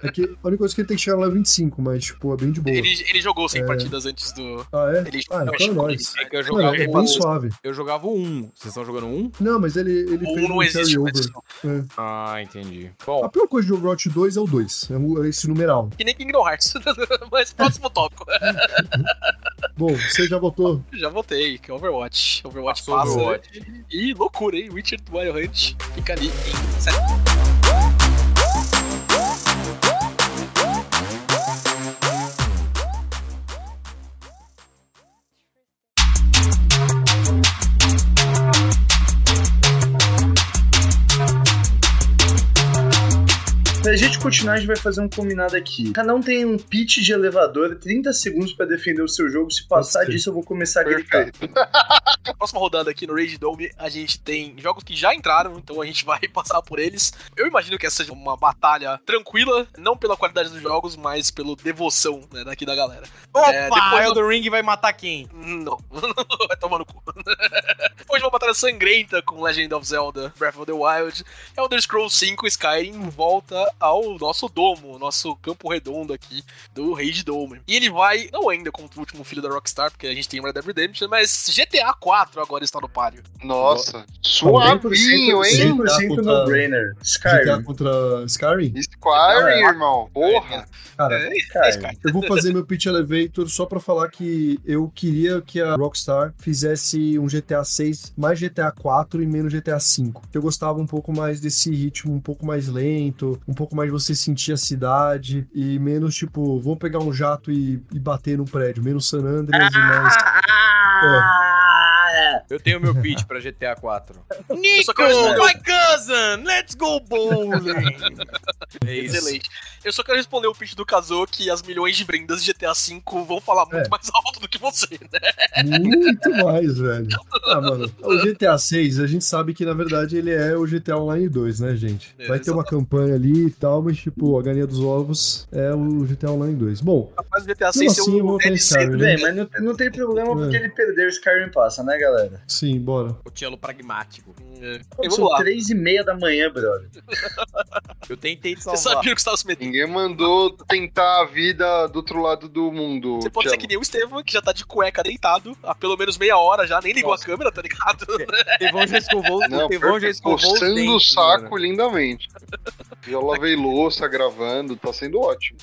É que a única coisa que ele tem que chegar no level 25, mas, tipo, é bem de boa. Ele, ele jogou 100 É. partidas antes do. Ah, é? Ele Ah, então é jogou nóis. É que eu Mano, jogava, é o- bem suave. eu jogava o 1. Vocês estão jogando um? Não, mas ele, ele Um fez não um existe mais. carryover. Ah, entendi. A Bom, pior coisa de Overwatch 2 é o 2, é o- é esse numeral. Que nem Kingdom Hearts. Mas próximo tópico. Bom, você já votou? Já votei, que é Overwatch. Overwatch Passou passa. Overwatch. E loucura, hein? Witcher do Wild Hunt fica ali em sétimo. Woo! Pra gente continuar, a gente vai fazer um combinado aqui. Cada um tem um pitch de elevador, 30 segundos pra defender o seu jogo. Se passar ser. disso, eu vou começar a gritar. Próxima rodada aqui no Rage Dome, a gente tem jogos que já entraram, então a gente vai passar por eles. Eu imagino que essa seja uma batalha tranquila, não pela qualidade dos jogos, mas pela devoção né, daqui da galera. Opa, É, depois Ring vai matar quem? Não, vai tomar no cu. Depois de uma batalha sangrenta com Legend of Zelda Breath of the Wild, Elder Scrolls 5 Skyrim volta ao nosso domo, nosso campo redondo aqui do Rage Dome. E ele vai, não ainda como o último filho da Rockstar, porque a gente tem Red Dead Redemption, mas GTA 4 agora está no páreo. Nossa, suavinho, hein? 100% no-brainer. GTA Skyrim. contra Skyrim? Skyrim, irmão. Porra. Cara, É, Skyrim. Skyrim. eu vou fazer meu pitch elevator só pra falar que eu queria que a Rockstar fizesse um GTA 6 mais GTA 4 e menos GTA 5. Eu gostava um pouco mais desse ritmo um pouco mais lento, um pouco mais de você sentir a cidade e menos tipo, vou pegar um jato e, e bater no prédio, menos San Andreas e mais. Eu tenho meu pitch pra GTA 4. Eu Nico, my cousin, let's go bowling. É isso. Excelente. Eu só quero responder o pitch do Kazuo que as milhões de vendas de GTA V vão falar muito É. mais alto do que você, né? Muito mais, velho. Ah, mano, o GTA 6, a gente sabe que na verdade ele é o GTA Online 2, né, gente? É, Vai ter uma campanha ali e tal, mas tipo, a galinha dos ovos é o GTA Online 2. Bom, Mas o GTA mesmo 6 assim é eu o vou. Skyrim, Tudo né? bem, mas não, não tem problema É. porque ele perdeu o Skyrim Passa, né, galera? Sim, bora. O Tielo pragmático. É. E lá. três e meia da manhã, brother. Eu tentei te Você salvar. sabia o que você tava se metendo. Ninguém mandou tentar a vida do outro lado do mundo. Você pode ser que nem o Estevam, que já tá de cueca deitado há pelo menos meia hora já, nem ligou Nossa. a câmera, tá ligado? Tevão já escovou, Não, o Tevão já escovou os coçando o dentes, saco mano. lindamente. Já lavei louça, gravando, tá sendo ótimo.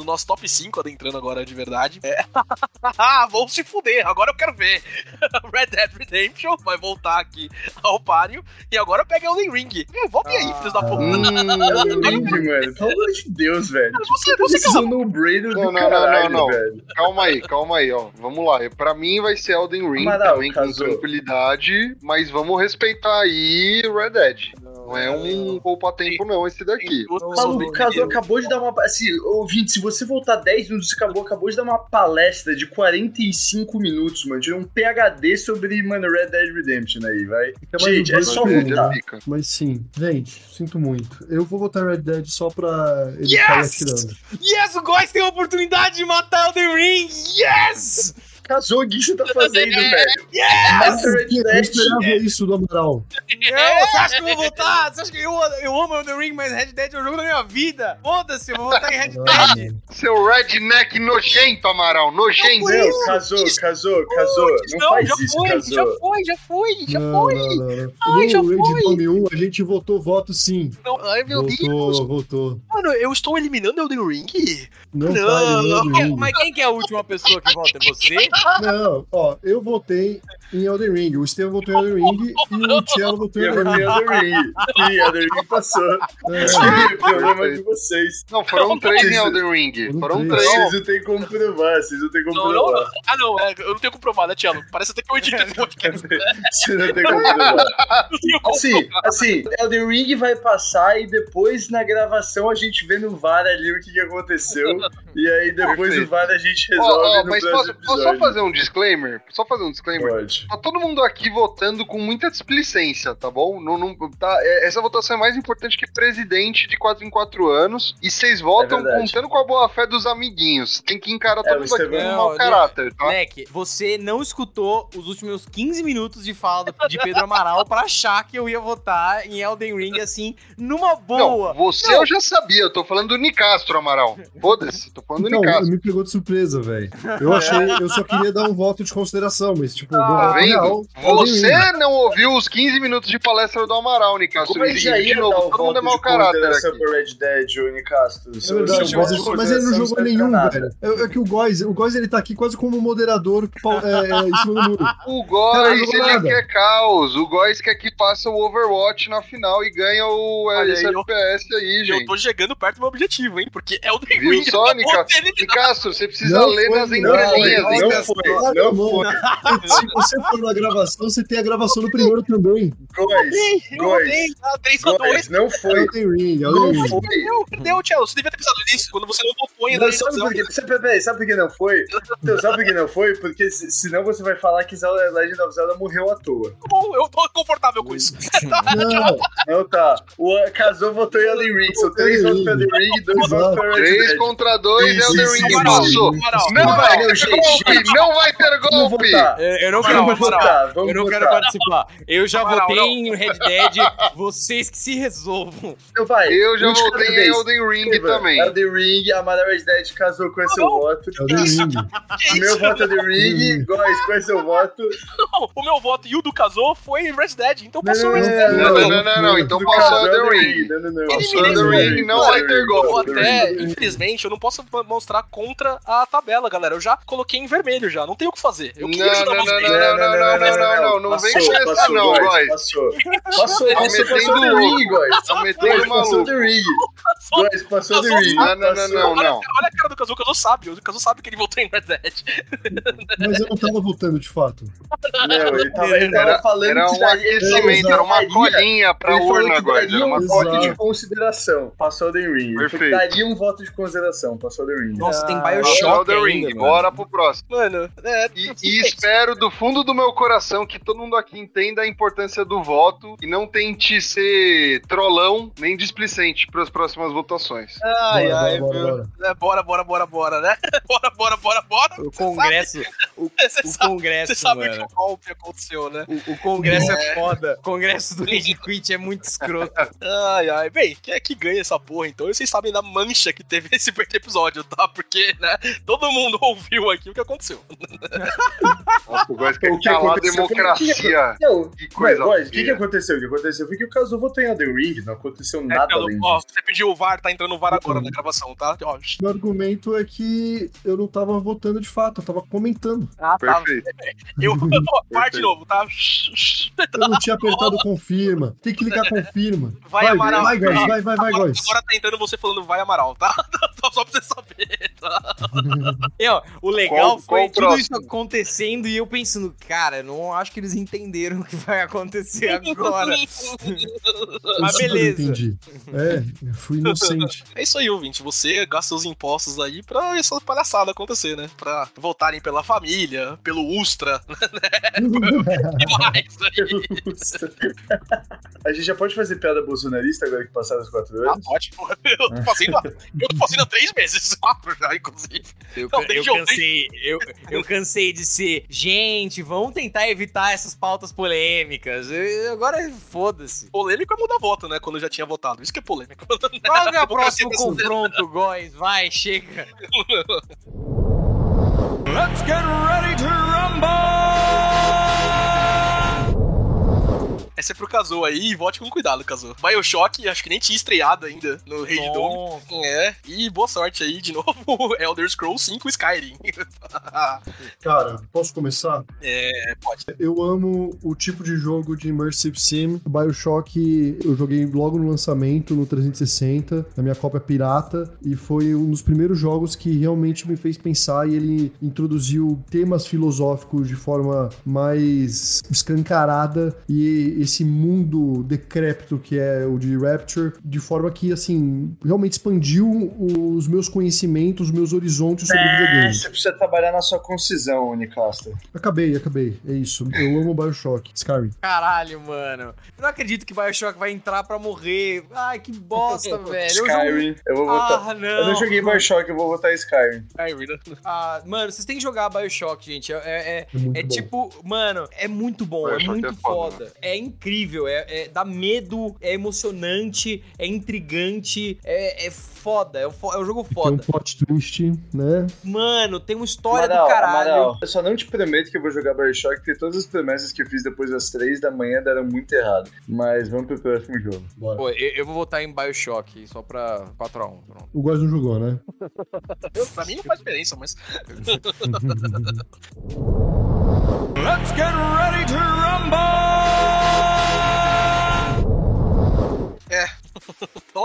No nosso top 5, adentrando agora de verdade. É. Vão se fuder, agora eu quero ver. Red Dead Redemption vai voltar aqui ao páreo. E agora pega Elden Ring. Hum, Voltem aí, filhos da puta. Hum, Elden Ring, mano. Pelo amor de Deus, velho. Você, você Vocês são no-brainer Não, do não, não, caralho, não, não. velho. calma aí, calma aí, ó. Vamos lá. Pra mim vai ser Elden Ring Amaral, também com casou. tranquilidade, mas vamos respeitar aí Red Dead. Não é um poupa-tempo não esse daqui. O Maluco, acabou de dar uma. Assim, ouvinte, se você voltar 10 minutos, acabou, acabou de dar uma palestra de 45 minutos, mano. Tirou um PHD sobre, mano, Red Dead Redemption aí, vai. Mais Gente, é só ele. voltar. Mas sim, gente, sinto muito. Eu vou votar Red Dead só pra ele Yes! atirando. Yes, o Góis tem a oportunidade de matar Elden Ring! Yes! Casou, o que você tá fazendo, velho? Yes! Eu esperava isso do Amaral. Não, você acha que eu vou votar? Você acha que eu, eu amo Elden Ring, mas Red Dead é o jogo da minha vida? Foda-se, eu vou votar em Red Dead. Seu redneck nojento, Amaral, nojento. Meu, casou, casou, casou. Não faz já isso, foi, já casou. foi, já foi, já não, foi. Não, não, não. Ai, já foi. Raid Dome 1, a gente votou voto sim. Não, ai, meu Deus. Votou, votou. Mano, eu estou eliminando Elden Ring? Não, Não, tá. Mas quem que é a última pessoa que vota? É você? Não, ó, eu votei em Elden Ring. O Estevam votou em Elden Ring e o Cello votou em Elden Ring. Elden Ring. E Elden Ring passou. É, O problema é de vocês. Não, foram três em. Elden Ring. Foram três. três. Vocês não tem como provar, vocês não tem como Não, não. provar. Ah, não, é, eu não tenho como provar, né, Tiago? Parece até que eu edito esse podcast. Você não tem como provar. Assim, assim, Elden Ring vai passar e depois na gravação a gente vê no VAR ali o que, que aconteceu. E aí depois Perfeito. do VAR a gente resolve ó, no mas posso, posso só fazer um disclaimer? Só fazer um disclaimer? Pode. Tá todo mundo aqui votando com muita displicência, tá bom? Não, não, tá, é- essa votação é mais importante que presidente de 4 em 4 anos. E vocês votam É contando com a boa fé dos amiguinhos. Tem que encarar É, todo mundo aqui com um Não, mau né? caráter, tá? Moleque, você não escutou os últimos 15 minutos de fala do- de Pedro Amaral pra achar que eu ia votar em Elden Ring assim, numa boa. Não, você eu já sabia, eu tô falando do Nicastro, Amaral. Foda-se, tô falando do Então, Nicastro. me pegou de surpresa, velho. Eu achei, eu só queria dar um voto de consideração, mas tipo, na vendo? Ring. Você não ouviu os 15 minutos de palestra do Amaral, Nicastro. É E, de novo, o todo mundo é mau caráter Red Dead, ô Nicastro? É verdade, mas, ele- mas ele não jogou nenhum, velho. É, é que o Góis, o Góis ele tá aqui quase como moderador pau- é, é, em cima do muro. O não Góis, ele nada. quer caos. O Góis quer que faça o Overwatch na final e ganha o FPS aí, E eu gente. tô chegando perto do meu objetivo, hein? Porque Elden Viu Ring só, acabou Nica? de eliminar. Nicastro, você precisa Não ler foi, nas não entrelinhas. foi, hein, não foi. Não mano. Se você for na gravação, você tem a gravação no primeiro também. Votei, Góis, ah, 3 a 2. Góis, não foi. Ring, Não Elden Ring. foi. Perdeu, perdeu, Tchelo. Você devia ter pensado nisso quando você não ainda. Não, sabe por quê? Sabe, por que não foi? Então, sabe por que não foi? Porque se- senão você vai falar que Zelda Legend of Zelda morreu à toa. Tá bom, eu tô confortável com isso. Não, Não tá. O Casou votou em Elden Ring. São três votos pra Elden Ring e dois votos pra Red Três contra dois dois Elden Ring passou. Não Não vai ter não, golpe, não vai ter golpe. Eu, não quero Vamos votar, vamos Eu não quero participar. Eu já Amaral, votei não. em Red Dead. Vocês que se resolvam. Então vai. Eu já voltei em. Elden Ring Estevam, também. Elden Ring, a Mara Red Dead casou com esse seu voto. É o The Ring. O meu voto é Elden Ring, Góis, qual é seu voto? Não, o meu voto e o do casou foi Red Dead, então passou Red Dead. Não, não, não, não, não, então Do passou Elden Ring. Não, não, não. Passou Elden Elden Ring, não vai ter Eu vou golpe. até, infelizmente, eu não posso mostrar contra a tabela, galera. Eu já coloquei em vermelho já, não tem o que fazer. Eu Não, queria ajudar não, não, vocês. Não, não, não, não, não, não, vem Passou, com essa passou, não, Góis, Góis. Passou. Passou, Tá passou, passou The louco. Ring, Góis. Tá metendo Góis, passou. The Ring. Góis, passou The Ring. Não, não, não, passou. não, Olha, a cara do Kazu, o Kazu sabe. O Kazu sabe que ele votou em Red Dead. Mas eu não tava votando de fato. Não, ele tava, ele tava Era, falando era um aquecimento, era uma colinha pra urna daria Era uma um voto de colinha. consideração. Passou o The Ring. Perfeito. daria um voto de consideração. Passou o The Ring. Nossa, tem Passou Bioshock Elden ainda, Ring, bora pro próximo. Mano, é. E espero do fundo do meu coração que todo mundo aqui entenda a importância do voto e não tente ser trolão nem displicente para as próximas votações. Ai, Bora, ai, bora, meu. bora, É, bora, bora, bora, bora, né? Bora, bora, bora, bora. O Congresso. O, Você o sabe, Congresso, você sabe que mano. o golpe aconteceu, né? O, o Congresso é. foda. O Congresso do Rage Quit é muito escroto. Ai, ai. Bem, quem é que ganha essa porra, então? E vocês sabem da mancha que teve esse episódio, tá? Porque, né, todo mundo ouviu aqui o que aconteceu. Nossa, o Góis quer O que aconteceu? democracia. Não, Que coisa o que, que aconteceu? O que aconteceu foi que o Kazu votou em Elden Ring, não aconteceu nada É, pelo- além ó, disso. você pediu o VAR, tá entrando o VAR agora na gravação, tá? Ó, Meu argumento é que eu não tava votando de fato, eu tava comentando. ah, tá. Perfeito. Eu, ó, VAR de novo, tá? Eu não tinha apertado confirma. Tem que ligar confirma. Vai, vai, Amaral. vai, guys, vai, vai, vai, Agora, agora tá entrando você falando vai Amaral, tá? Só pra você saber, tá? E, ó, o legal Qual- foi qual o tudo próximo? isso acontecendo e eu pensando, cara, eu não acho que eles entenderam o que vai acontecer agora. Eu Mas beleza. entendi. É, eu fui inocente. É isso aí, ouvinte. Você gasta os impostos aí pra essa palhaçada acontecer, né? Pra votarem pela família, pelo Ustra, e mais aí. A gente já pode fazer piada bolsonarista agora que passaram as quatro Ah, anos? ótimo. Eu tô fazendo, há- eu tô fazendo há três meses, quatro já, inclusive. Eu, Não, eu cansei, eu, eu cansei de ser, gente, vamos tentar evitar essas pautas polêmicas. Eu- agora foda-se. Polêmico é mudar voto, né? Quando eu já tinha votado. Isso que é polêmico. Qual é o próximo confronto, Góis? Vai, chega. Essa é pro Kazu aí, vote com cuidado, Kazu. Bioshock, acho que nem tinha estreado ainda no Rage Dome. É, e boa sorte aí de novo, Elder Scrolls 5 Skyrim. Cara, posso começar? é, pode. Eu amo o tipo de jogo de Immersive Sim. Bioshock eu joguei logo no lançamento, no 360, na minha cópia pirata, e foi um dos primeiros jogos que realmente me fez pensar e ele introduziu temas filosóficos de forma mais escancarada e esse mundo decrépito que é o de Rapture, de forma que, assim, realmente expandiu os meus conhecimentos, os meus horizontes sobre É, videogames. você precisa trabalhar na sua concisão, Unicaster. Acabei, acabei. É isso. Eu amo Bioshock. Skyrim. Caralho, mano. Eu não acredito que Bioshock vai entrar pra morrer. Ai, que bosta, velho. Skyrim, eu vou votar. Ah, não. Eu não joguei Bioshock, eu vou votar Skyrim. Skyrim, né? Ah, mano, vocês têm que jogar Bioshock, gente. É, é, É muito é tipo, mano, é muito bom, é Bioshock muito é foda, foda. É incrível, é, é- dá medo, é emocionante, é intrigante, é, é foda, é, um fo- é um jogo Tem um foda. plot twist, né? Mano, tem uma história Amaral, do caralho. Amaral, eu só não te prometo que eu vou jogar Bioshock, porque todas as promessas que eu fiz depois das três da manhã deram muito errado. Mas vamos pro próximo jogo. Bora. Pô, eu, eu vou votar em Bioshock, só pra 4x1. Pronto. O Góis não jogou, né? Pra mim não faz diferença, mas. É.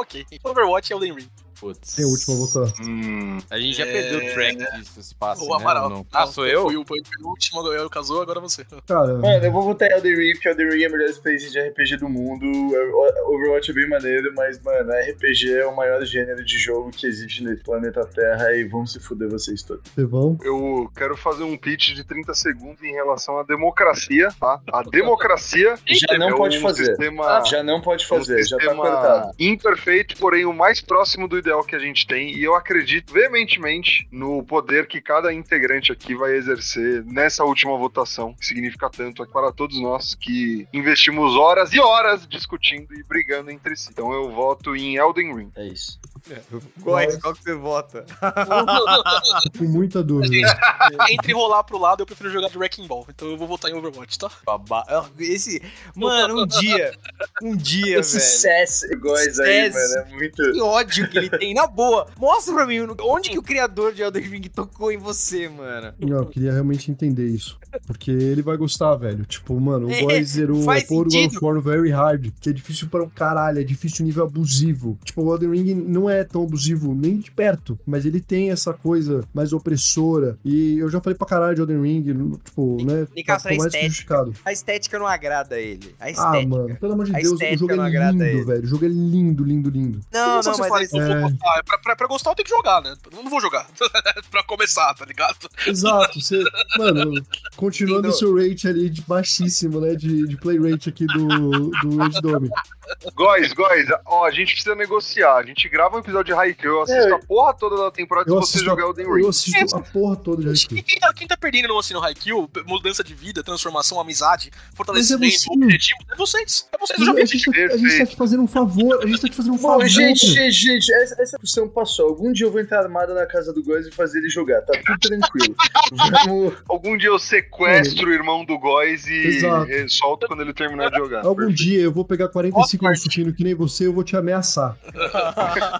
ok. Overwatch e Elden Ring. Putz. Tem a última a votar. Hum, A gente já É, perdeu o track disso, espaço, O né? Amaral. Não. Ah, sou eu? Fui o penúltimo, eu casou, agora você. Cara, Mano, eu vou votar em Elden Ring, porque Elden Ring é a melhor experiência de RPG do mundo. O- Overwatch é bem maneiro, mas, mano, RPG é o maior gênero de jogo que existe nesse planeta Terra e vão se fuder vocês todos. Estevão. eu quero fazer um pitch de 30 segundos em relação à democracia, tá? A democracia Já não é pode um fazer. sistema, Já não pode um fazer, já tá cortado. imperfeito, porém o mais próximo do ideal que a gente tem e eu acredito veementemente no poder que cada integrante aqui vai exercer nessa última votação, que significa tanto para todos nós que investimos horas e horas discutindo e brigando entre si. Então eu voto em Elden Ring. É isso. Góis, qual que você vota? Com muita dúvida. Entre rolar pro lado, eu prefiro jogar de Wrecking Ball. Então eu vou votar em Overwatch, tá? Baba- Ah, Esse. Mano, um dia. Um dia, Esse velho. Cess iguais aí, mano, é muito. Que ódio que ele tem. Na boa. Mostra pra mim onde que o criador de Elden Ring tocou em você, mano. Não, eu queria realmente entender isso. Porque ele vai gostar, velho. Tipo, mano, o É, boy zerou World sentido. of War Very Hard, que é difícil para um caralho, é difícil nível abusivo. Tipo, o Elden Ring não é tão abusivo nem de perto, mas ele tem essa coisa mais opressora. E eu já falei pra caralho de Elden Ring, tipo, né? Nicasso, tá é mais que estética. justificado. A estética não agrada a ele. A Ah, estética. mano, pelo amor de A Deus, o jogo não é lindo, velho. O jogo é lindo, lindo, lindo. Não, não, você mas fala, vou votar. Pra, pra, pra gostar, eu tenho que jogar, né? Eu não vou jogar. pra começar, tá ligado? Exato, você. Mano, continuando o seu rate ali de baixíssimo, né? De, de play rate aqui do, do Rage Dome. Góis, Góis, ó, a gente precisa negociar. A gente grava um episódio de Haikyuu, eu assisto É. a porra toda da temporada se você jogar a, Elden Ring. eu assisto a porra toda de Haikyuu. E quem tá, quem tá perdendo no, assim, no Haikyuu, mudança de vida, transformação, amizade, fortalecimento, você. objetivo, é vocês. É vocês, eu já A vi. gente, tá, a gente tá te fazendo um favor, a gente tá te fazendo um Bom, favor. gente, gente, gente, essa, essa discussão passou. Algum dia eu vou entrar armada na casa do Góis e fazer ele jogar, tá tudo tranquilo. Vamos. Algum dia eu sequestro o irmão do Góis e, e solto quando ele terminar de jogar. Algum Perfeito. dia eu vou pegar 45 no supino que nem você, eu vou te ameaçar.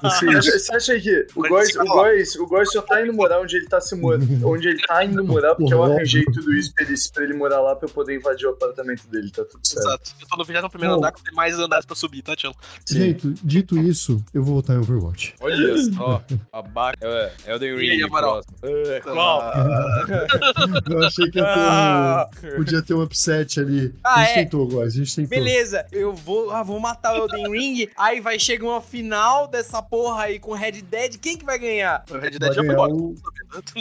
Você acha, você acha que o Góis, se o. Góis, o Góis só tá indo morar onde ele tá se morando, onde ele tá indo morar, porque eu Porra, arranjei tudo isso pra ele, pra ele morar lá pra eu poder invadir o apartamento dele, tá tudo certo. Exato. Eu tô no 21 primeiro Bom. andar, que tem mais andares pra subir, tá, Tchelo? Gente, dito isso, eu vou votar em Overwatch. Olha só. Abaca. É, Elden E aí, Ring. Amaral? próximo. É, Eu achei que ia Ah. ter um, podia ter um upset ali. Ah, a gente é. tentou, guys, a gente tentou. Beleza, eu vou, ah, vou matar o Elden Ring, aí vai chegar uma final dessa porra aí com Red Dead, quem que vai ganhar? O Red Vai Dead já foi embora. o...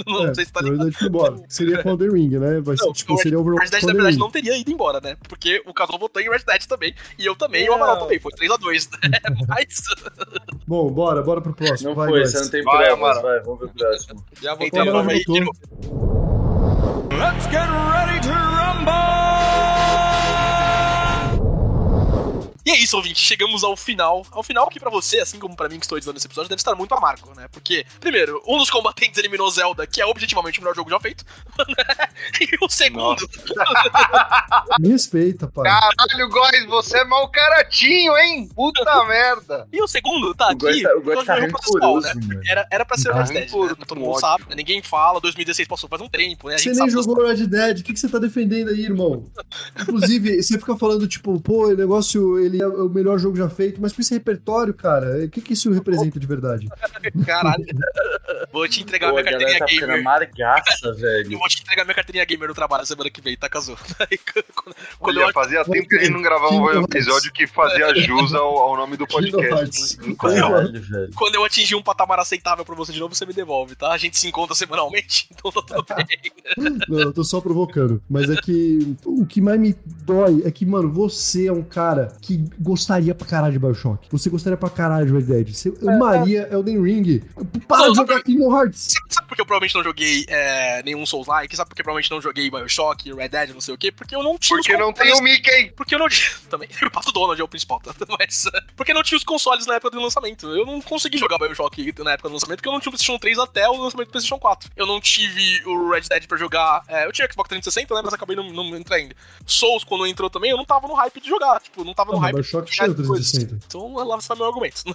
Não é, sei se tá ligado. verdade foi embora. Seria com o Elden Ring, né? Vai ser, Não, tipo, o Red- seria O Overwatch Red Dead, na verdade, Ring. não teria ido embora, né? Porque o casal votou em Red Dead também. E eu também, e o Amaral Não. também. Foi 3x2. Mas. Bom, bora, bora pro próximo. Não vai, foi, você não tem Vai, Amaral. vai, vamos ver o próximo. Já vou Então, aí, votou. Let's get ready to rumble! E é isso, ouvinte. Chegamos ao final. Ao final que pra você, assim como pra mim que estou editando esse episódio, deve estar muito amargo, né? Porque, primeiro, um dos combatentes eliminou Zelda, que é objetivamente o melhor jogo já feito. e o segundo, Me respeita, pai. Caralho, Góis, você é mau caratinho, hein? Puta merda. e o segundo tá O Góis aqui. tá, o Góis tá processual, né? mano. Era, era pra ser o Tá Red Dead, né? Todo com mundo sabe. né? Ninguém fala, 2016 passou faz um tempo, né? A Você nem jogou Red Dead, o que, que você tá defendendo aí, irmão? Inclusive, você fica falando, tipo, pô, o negócio, ele é o melhor jogo já feito, mas com esse repertório, cara, o que, que isso representa de verdade? Caralho. Vou te entregar Pô, a minha carteirinha tá gamer. amargaça, Eu velho. vou te entregar minha carteirinha gamer no trabalho semana que vem, tá? Aí, quando- Quando Olha, eu fazia tempo que gente não gravava um episódio que fazia jus ao, ao nome do podcast. Caralho, velho. Quando eu atingir um patamar aceitável pra você de novo, você me devolve, tá? A gente se encontra semanalmente, então tá tudo bem. Não, eu tô só provocando. Mas é que o que mais me dói é que, mano, você é um cara que gostaria pra caralho de Bioshock. Você gostaria pra caralho de Red Dead. Você amaria Elden Ring. Para Não, de jogar Kingdom Hearts. Sabe, sabe por que eu provavelmente não joguei é, nenhum Souls-like? Sabe por que eu provavelmente não joguei Bioshock, Red Dead, não sei o quê? Porque eu não tinha Porque os não tem o Mickey. Porque eu não tinha. Também. O Pato Donald é o principal, tá? Mas. uh, Porque não tinha os consoles na época do lançamento. Eu não consegui jogar Bioshock na época do lançamento, porque eu não tinha o PlayStation 3 até o lançamento do PlayStation 4. Eu não tive o Red Dead pra jogar. é, eu tinha Xbox 360, né? Mas acabei não, não entrando. Souls, quando entrou também, eu não tava no hype de jogar. Tipo, não tava no hype. Bioshock coisas. 360. Então lá está meu argumento.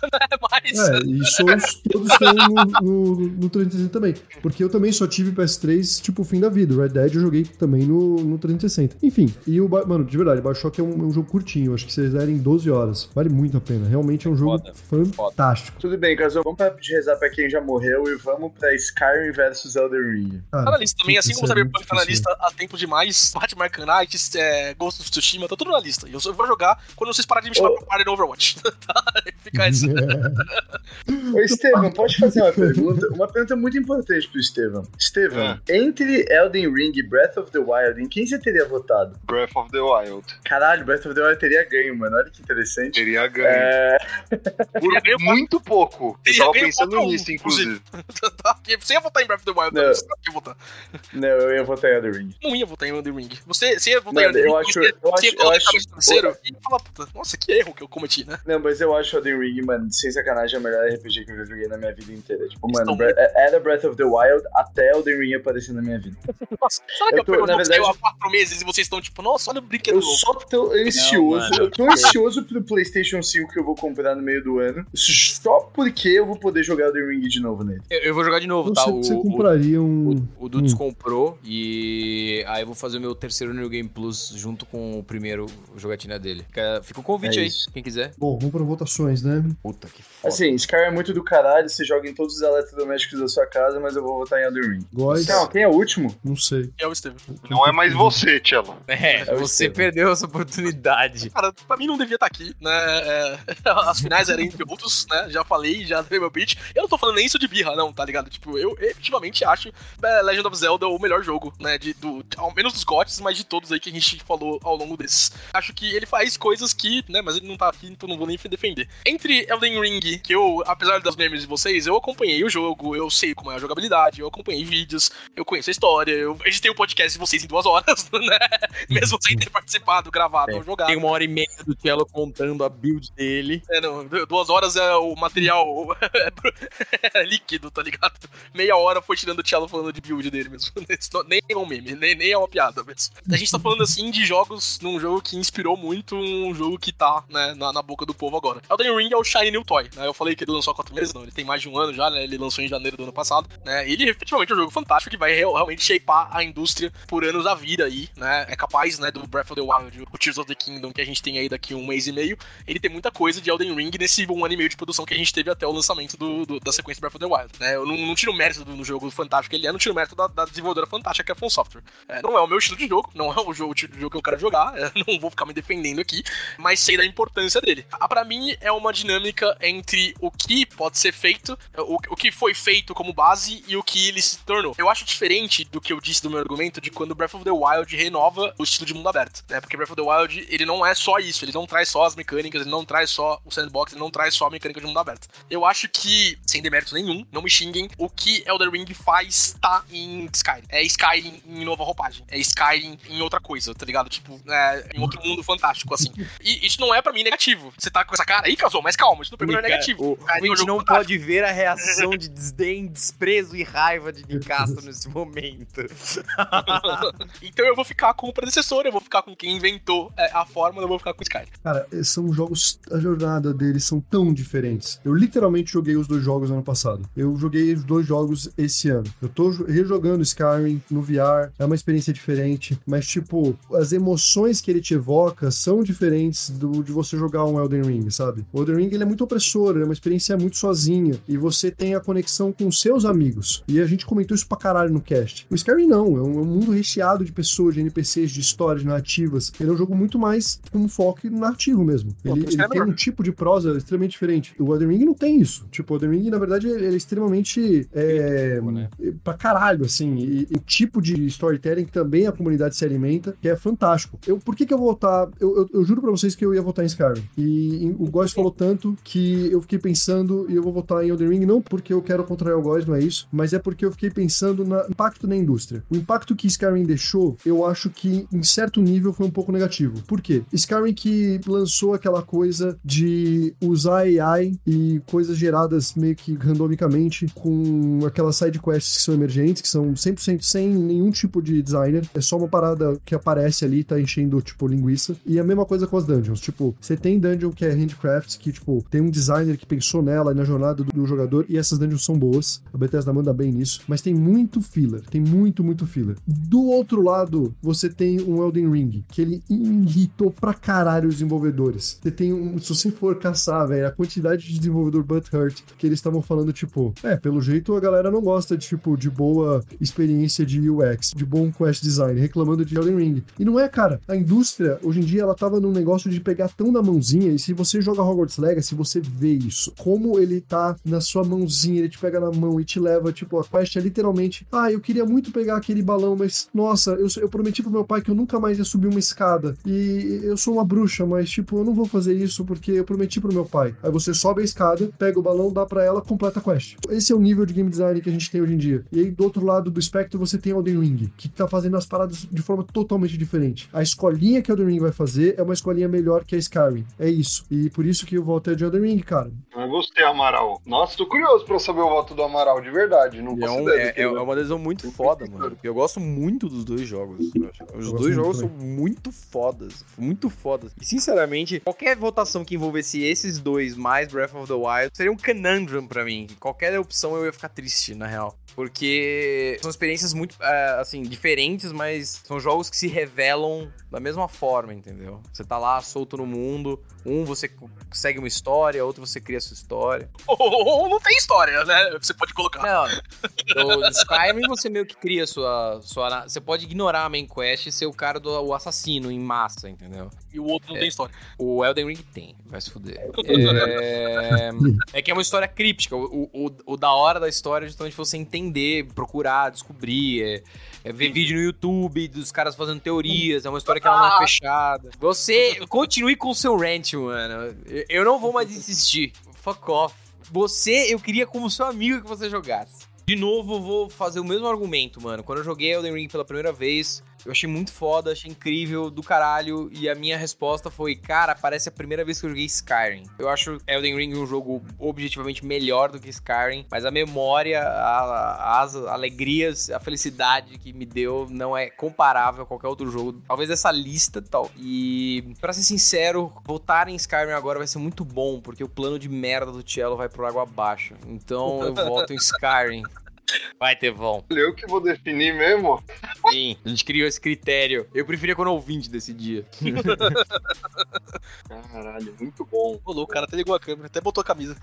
mas. É, e Souls todos estão no, no, no 360 também. Porque eu também só tive PS3, tipo, fim da vida. O Red Dead eu joguei também no, no 360. Enfim, e o. Mano, de verdade, Bioshock é um, é um jogo curtinho. Acho que vocês derem 12 horas. Vale muito a pena. Realmente é um jogo Foda, fantástico. Tudo bem, Casal, vamos parar de rezar pra quem já morreu e vamos pra Skyrim versus Elden Ring. Cara, Tá na lista também, assim como é Cyberpunk tá na lista há tempo demais, Batman Arkham Knight, é, Ghost of Tsushima, tá tudo na lista. E eu só vou jogar quando vocês pararem de me chamar Ô. pra party no Overwatch. tá? Fica essa. Ô, Estevam, pode fazer uma pergunta? Uma pergunta muito importante pro Estevam. Estevam, Ah. entre Elden Ring e Breath of the Wild, em quem você teria votado? Breath of the Wild. Caralho, Breath of the Wild teria ganho, mano. Olha que interessante. Teria ganho. É, Por ganho muito pouco. Eu tava pensando 4 a 1, nisso, inclusive. Você ia votar em Breath of the Wild, Não. não. Você não ia votar. não, eu ia votar em Elden Ring. Não ia votar em Elden Ring. Você, você ia votar Mano, em Elden eu Ring, acho- você, eu você acho- ia eu colocar acho- no terceiro e ia falar, puta, nossa, que erro que eu cometi, né? Não, mas eu acho Elden Ring, mano, sem sacanagem, é o melhor RPG que eu já joguei na minha vida inteira. Tipo, mano, Estão Bre- era Breath of the Wild até Elden Ring aparecer na minha vida. Nossa, será que Eu eu tô- pego um na saiu há verdade- quatro meses e vocês estão tipo, nossa, olha o brinquedo Eu novo. só tô ansioso, mano. eu tô ansioso pro PlayStation 5 que eu vou comprar no meio do ano, só porque eu vou poder jogar Elden Ring de novo nele. Eu, eu vou jogar de novo, tá? Você, O, você o, compraria um. o, o Dudes Hum. comprou e aí eu vou fazer o meu terceiro New Game Plus junto com o primeiro jogatina dele. O convite É aí, quem quiser. Bom, vamos para votações, né? Puta que foda. Assim, Skyrim é muito do caralho, você joga em todos os eletrodomésticos da sua casa, mas eu vou votar em Elden Ring. Góis, Não, quem é o último? não sei. É o Steven. Não é mais você, Tchelo. É, É você Estevam. perdeu essa oportunidade. Cara, pra mim não devia estar aqui, né? É, as finais eram entre outros, né? Já falei, já dei meu pitch. Eu não tô falando nem isso de birra, não, tá ligado? Tipo, eu efetivamente acho é, Legend of Zelda o melhor jogo, né? De, do, ao menos dos GOTs, mas de todos aí que a gente falou ao longo desses. Acho que ele faz coisas que, né? Mas ele não tá aqui, então não vou nem defender. Entre Elden Ring, que eu, apesar das memes de vocês, eu acompanhei o jogo, eu sei como é a jogabilidade, eu acompanhei vídeos, eu conheço a história, eu editei o podcast de vocês em duas horas, né? Mesmo sem ter participado, gravado ou jogado. Tem uma hora e meia do Cello contando a build dele. É, não, du- duas horas é o material é líquido, tá ligado? Meia hora foi tirando o Cello falando de build dele mesmo. Nem é um meme, nem, nem é uma piada mesmo. A gente tá falando assim de jogos num jogo que inspirou muito um jogo que tá, né, na, na boca do povo agora. Elden Ring é o Shiny New Toy, né? Eu falei que ele lançou há quatro meses, não, ele tem mais de um ano já, né? Ele lançou em janeiro do ano passado, né? Ele efetivamente é um jogo fantástico que vai real- realmente shapear a indústria por anos a vida aí, né? É capaz, né, do Breath of the Wild, o Tears of the Kingdom que a gente tem aí daqui um mês e meio, ele tem muita coisa de Elden Ring nesse um ano e meio de produção que a gente teve até o lançamento do, do- da sequência Breath of the Wild. Né? Eu não, não tiro mérito do, no jogo fantástico que ele é, não tiro mérito da, da desenvolvedora fantástica que é a From Software. É, não é o meu estilo de jogo, não é o, jogo, o tipo de jogo que eu quero jogar, é, não vou ficar me defendendo aqui, mas sei da importância dele. Ah, Pra mim, é uma dinâmica entre o que pode ser feito, o, o que foi feito como base e o que ele se tornou. Eu acho diferente do que eu disse do meu argumento de quando Breath of the Wild renova o estilo de mundo aberto, né? Porque Breath of the Wild, ele não é só isso, ele não traz só as mecânicas, ele não traz só o sandbox, ele não traz só a mecânica de mundo aberto. Eu acho que, sem demérito nenhum, não me xinguem, o que Elder Ring faz tá em Skyrim. É Skyrim em nova roupagem. É Skyrim em outra coisa, tá ligado? Tipo, é, em outro mundo fantástico, assim. E isso não é pra mim negativo. Você tá com essa cara aí, casou, mas calma, isso pra mim não é negativo. O, é a gente não pode ver a reação de desdém, desprezo e raiva de Nicastro nesse momento. então eu vou ficar com o predecessor, eu vou ficar com quem inventou é, a fórmula, eu vou ficar com o Skyrim. Cara, são jogos. A jornada deles são tão diferentes. Eu literalmente joguei os dois jogos ano passado. Eu joguei os dois jogos esse ano. Eu tô jo- rejogando Skyrim no VR. É uma experiência diferente. Mas, tipo, as emoções que ele te evoca são diferentes do, de você jogar um Elden Ring, sabe? O Elden Ring ele é muito opressor, é uma experiência muito sozinha. E você tem a conexão com seus amigos. E a gente comentou isso pra caralho no cast. O Skyrim não, é um, é um mundo recheado de pessoas, de NPCs, de histórias, narrativas. Ele é um jogo muito mais com foco narrativo mesmo. Pô, Ele, ele é tem um tipo de prosa extremamente diferente. O Elden Ring não tem isso. Tipo, o Elden Ring, na verdade, ele é extremamente. É, né? pra caralho, assim. E, e o tipo de storytelling que também a comunidade se alimenta, que é fantástico. Eu, por que, que eu vou votar? Eu, eu, eu juro pra vocês que eu ia votar em Skyrim. E, o Góis falou tanto que eu fiquei pensando e eu vou votar em Elden Ring, não porque eu quero contrariar o Góis, não é isso, mas é porque eu fiquei pensando no impacto na indústria. O impacto que Skyrim deixou, eu acho que em certo nível foi um pouco negativo. Por quê? Skyrim que lançou aquela coisa de usar AI e coisas geradas meio que randomicamente com aquelas side quests que são emergentes, que são 100% sem nenhum tipo de designer. É só uma parada que aparece ali, tá enchendo, tipo, linguiça. E a mesma coisa com as dungeons. Tipo, você tem dungeon que é handcrafts, que, tipo, tem um designer que pensou nela e na jornada do, do jogador, e essas dungeons são boas. A Bethesda manda bem nisso. Mas tem muito filler. Tem muito, muito filler. Do outro lado, você tem um Elden Ring, que ele irritou pra caralho os desenvolvedores. Você tem um. Se você for caçar, velho, a quantidade de desenvolvedor butthurt que eles estavam falando, tipo, é, pelo jeito a galera não gosta de, tipo, de boa experiência de UX, de bom quest design, reclamando de Elden Ring. E não é, cara. A indústria, hoje em dia, ela tava num negócio de pegar tão na mãozinha, e se você joga Hogwarts Legacy, você vê isso. Como como ele tá na sua mãozinha, ele te pega na mão e te leva, tipo, a quest é literalmente, ah, eu queria muito pegar aquele balão, mas, nossa, eu, eu prometi pro meu pai que eu nunca mais ia subir uma escada. E eu sou uma bruxa, mas, tipo, eu não vou fazer isso porque eu prometi pro meu pai. Aí você sobe a escada, pega o balão, dá pra ela, completa a quest. Esse é o nível de game design que a gente tem hoje em dia. E aí, do outro lado do espectro, você tem Elden Ring, que tá fazendo as paradas de forma totalmente diferente. A escolinha que Elden Ring vai fazer é uma escolinha melhor que a Skyrim. É isso. E por isso que eu volto é de Elden Ring, cara. Eu gostei, Amaral. Nossa, tô curioso pra saber o voto do Amaral, de verdade. Não É, um- é- é- é uma decisão muito foda, mano. Eu gosto muito dos dois jogos. Os dois jogos também. são muito fodas. Muito fodas. E sinceramente, qualquer votação que envolvesse esses dois mais Breath of the Wild seria um conundrum pra mim. Qualquer opção eu ia ficar triste, na real. Porque são experiências muito, é, assim, diferentes, mas são jogos que se revelam da mesma forma, entendeu? Você tá lá solto no mundo, um você segue uma história, outro você cria sua história. Ou não tem história, né? Você pode colocar. Não, Skyrim você meio que cria sua, sua. Você pode ignorar a main quest e ser o cara do o assassino em massa, entendeu? E o outro não É. tem história. O Elden Ring tem, vai se fuder. É, é que é uma história críptica. O, o, o da hora da história é justamente você entender, procurar, descobrir. É, é ver vídeo no YouTube dos caras fazendo teorias. É uma história que ela não é fechada. Você continue com o seu rant, mano. Eu- Eu não vou mais insistir. Fuck off. Você, eu queria como seu amigo que você jogasse. De novo, vou fazer o mesmo argumento, mano. Quando eu joguei Elden Ring pela primeira vez, eu achei muito foda, achei incrível, do caralho. E a minha resposta foi, cara, parece a primeira vez que eu joguei Skyrim. Eu acho Elden Ring um jogo objetivamente melhor do que Skyrim, mas a memória, a- as alegrias, a felicidade que me deu não é comparável a qualquer outro jogo. Talvez essa lista tal. E, pra ser sincero, voltar em Skyrim agora vai ser muito bom, porque o plano de merda do Cello vai pro água abaixo. Então eu volto em Skyrim. Vai ter bom. Eu que vou definir mesmo. Sim, a gente criou esse critério. Eu preferia quando o ouvinte decidia. Caralho, muito bom. Rolou, o cara até ligou a câmera, até botou a camisa.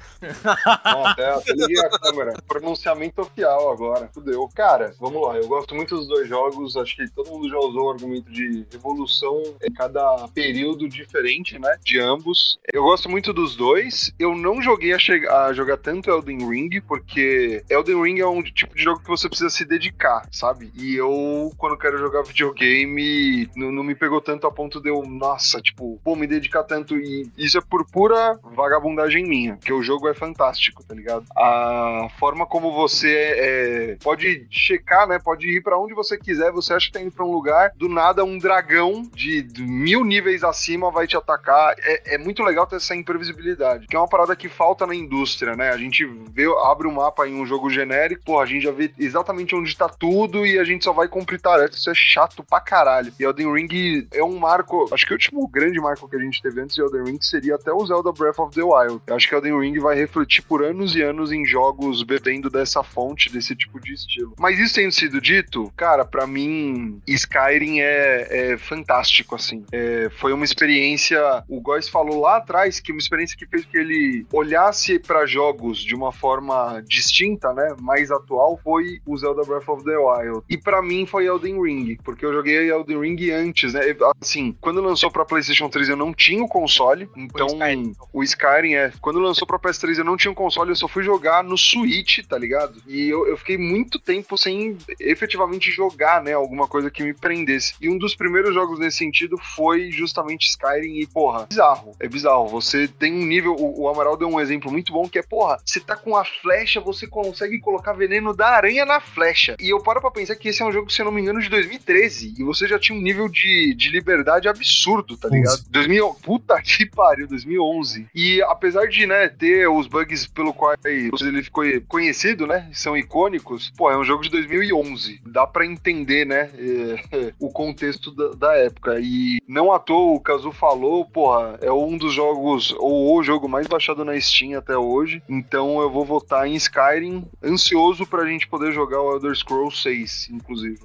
Não, até, até liguei a câmera. Pronunciamento oficial agora. Fudeu. Cara, vamos lá. Eu gosto muito dos dois jogos. Acho que todo mundo já usou o argumento de evolução em cada período diferente, né? De ambos. Eu gosto muito dos dois. Eu não joguei a, a jogar tanto Elden Ring, porque Elden Ring é um tipo de jogo que você precisa se dedicar, sabe? E eu, quando quero jogar videogame, não, não me pegou tanto a ponto de eu, nossa, tipo, pô, me dedicar tanto. E isso é por pura vagabundagem minha, porque o jogo é fantástico, tá ligado? A forma como você é, pode checar, né? Pode ir pra onde você quiser, você acha que tá indo pra um lugar, do nada um dragão de, mil níveis acima vai te atacar. É, é muito legal ter essa imprevisibilidade, que é uma parada que falta na indústria, né? A gente vê, abre o mapa em um jogo genérico, pô, a gente já vê exatamente onde tá tudo e a gente só vai cumprir tarefa. Isso é chato pra caralho. E Elden Ring é um marco, acho que o último grande marco que a gente teve antes de Elden Ring seria até o Zelda Breath of the Wild. Eu acho que Elden Ring vai refletir por anos e anos em jogos bebendo dessa fonte, desse tipo de estilo. Mas isso tendo sido dito, cara, pra mim, Skyrim é, é fantástico, assim. É, foi uma experiência, o Góis falou lá atrás, que uma experiência que fez que ele olhasse pra jogos de uma forma distinta, né, mais atual, foi o Zelda Breath of the Wild. E pra mim foi Elden Ring, porque eu joguei Elden Ring antes, né, assim, quando lançou pra PlayStation 3 eu não tinha o console, então Skyrim. o Skyrim é, quando lançou pra PS3 eu não tinha um console, eu só fui jogar no Switch, tá ligado? E eu, eu fiquei muito tempo sem efetivamente jogar, né, alguma coisa que me prendesse. E um dos primeiros jogos nesse sentido foi justamente Skyrim e, porra, bizarro, é bizarro. Você tem um nível, o, o Amaral deu um exemplo muito bom que é, porra, você tá com a flecha, você consegue colocar veneno da aranha na flecha. E eu paro pra pensar que esse é um jogo, se eu não me engano, de 2013. E você já tinha um nível de, de liberdade absurdo, tá ligado? 2000, puta que pariu, 2011. E apesar de, né, ter os bugs pelo qual ele ficou conhecido, né, são icônicos, pô, é um jogo de 2011. Dá pra entender, né, eh, o contexto da, da época. E não à toa o Kazu falou, porra, é um dos jogos, ou o jogo mais baixado na Steam até hoje. Então eu vou votar em Skyrim, ansioso pra gente poder jogar o Elder Scrolls 6, inclusive.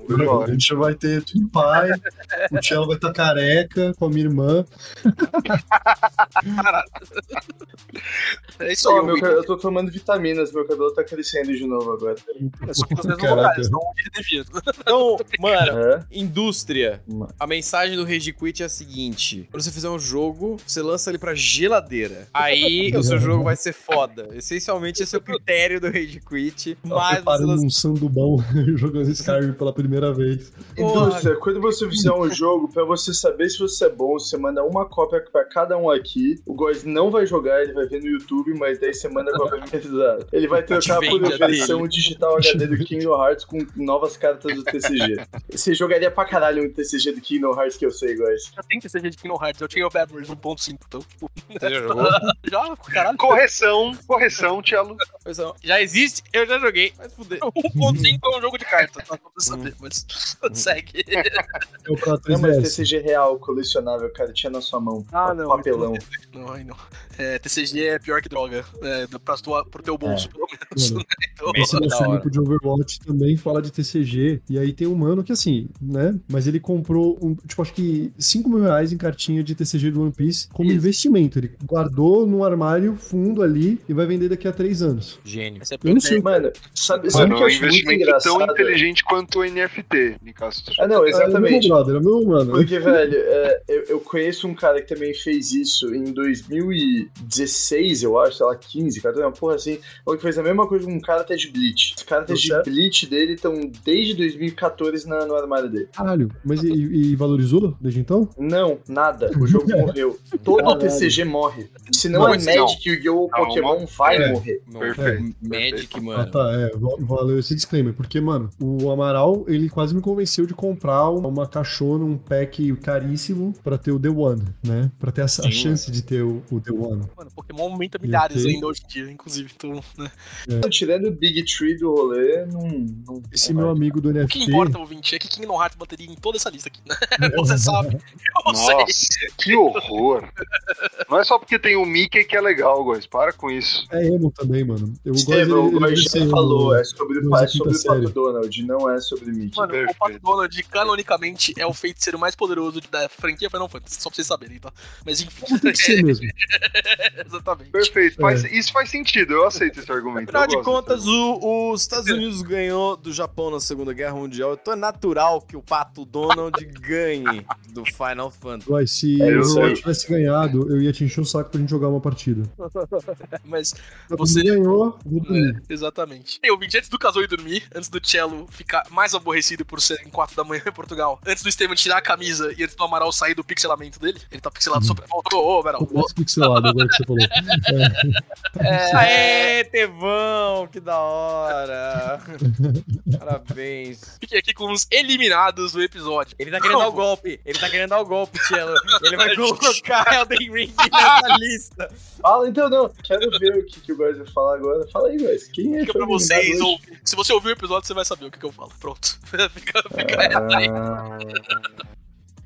A gente vai ter tudo pai, o Cello vai estar careca com a minha irmã. É isso aí, Ó, meu, eu tô tomando vitaminas, meu cabelo tá crescendo de novo agora. É só que vocês não ele devia. Então, mano, É? indústria. Mano. A mensagem do Rage Quit é a seguinte: quando você fizer um jogo, você lança ele pra geladeira. Aí o seu jogo vai ser foda. Essencialmente, esse é o critério do Rage Quit. Tá Mas você preparando lança... um sandubão jogando Skyrim pela primeira vez. Indústria, quando você fizer um jogo, pra você saber se você é bom, você manda uma cópia pra cada um aqui. O Góis não vai jogar, ele vai ver no YouTube, mas daí você manda a cópia pesada. Ele vai trocar por versão digital HD do Kingdom Hearts com novas cartas do TCG. Você jogaria pra caralho um TCG do Kingdom Hearts que eu sei, Góis. Já tem que ser de Kingdom Hearts, eu tinha o Memories 1.5, então, tipo... Você jogou? Já, caralho. Correção, correção. Pois é, Já existe, eu já joguei. Mas fuder. 1.5 é um jogo de carta, tá? Pra você saber, mas segue. É o Não, mas 3DS. TCG real, colecionável, cara, tinha na sua mão. Ah, não. Papelão. Não, aí não. É, TCG é pior que droga. É, pra tua, pro teu bolso, pelo menos. Mano, né? Então, Esse nosso grupo de Overwatch também fala de TCG. E aí tem um mano que, assim, né? Mas ele comprou, um, tipo, acho que 5 mil reais em cartinha de TCG do One Piece como Isso. investimento. Ele guardou num armário fundo ali e vai vender daqui a 3 anos. Gênio. é Eu não sei. ideia. Mano, sabe, sabe Mano, que é eu um investimento tão inteligente quanto o NFT, Nicastro. Ah, não, É exatamente. meu brother, é o meu mano. Porque, velho, é, eu, eu conheço um cara que também fez isso em 2016, eu acho, sei lá, 15, 14, uma porra assim, que fez a mesma coisa com um cara até de Bleach. Os caras Tá de certo. Bleach dele estão desde 2014 na- no armário dele. Caralho, mas e, e valorizou desde então? Não, nada. O jogo morreu. Todo Caralho. TCG morre. Se não, Não, é. Magic, Yu-Gi-Oh! Pokémon vai É. morrer. Não, Perfeito. Magic, Ah, mano. tá, é, valeu esse disclaimer, porque, mano, o Amaral, ele quase me convenceu de comprar uma, caixona, um pack caríssimo pra ter o The One, né? Pra ter a, a Sim, chance de ter o, o The One. Mano, Pokémon aumenta milhares ter. ainda hoje em dia, inclusive. Então, né? Tirando o Big Tree do rolê, não. não Esse não meu vai. amigo do O NFT... que importa, ouvinte, é que Kingdom Hearts bateria em toda essa lista aqui, né? Você sabe. Eu sei. Nossa, que horror. Não é só porque tem o Mickey que é legal, Góis. Para com isso. É emo também, mano. Eu gosto Estevão, o dele, ele já ser falou, é sobre, é sobre o. Pato Donald, não é sobre Mickey. Mano, Perfeito. o Pato Donald, canonicamente, é o feiticeiro mais poderoso da franquia Final Fantasy, só pra vocês saberem, tá? Mas enfim. Tem que ser mesmo. Exatamente. Perfeito. Faz- É. Isso faz sentido. Eu aceito esse argumento. Afinal eu de contas, o- os Estados Unidos ganhou do Japão na Segunda Guerra Mundial, então é natural que o Pato Donald ganhe do Final Fantasy. Uai, se É, o eu. Overwatch tivesse ganhado, eu ia te encher o saco pra gente jogar uma partida. Mas, Você- ganhou, vou é, exatamente. E ouvinte, antes do Casou e dormir, antes do Cello ficar mais aborrecido por ser em 4 da manhã em Portugal, antes do Estevam tirar a camisa e antes do Amaral sair do pixelamento dele, ele tá pixelado sobre. Ô, ô, ô, Amaral. Pixelado agora que você falou. É, Aê, Tevão, que da hora! Parabéns. Fiquei aqui com os eliminados do episódio. Ele tá querendo dar o golpe, ele tá querendo dar o golpe, Cello. Ele vai colocar Elden Ring nessa lista. Fala, então não. Quero ver o que, que o Góis vai falar agora. Fala aí, Góis. Quem é Fica que pra foi ouvir. Se você ouvir o episódio, você vai saber o que, que eu falo. Pronto. fica fica aí.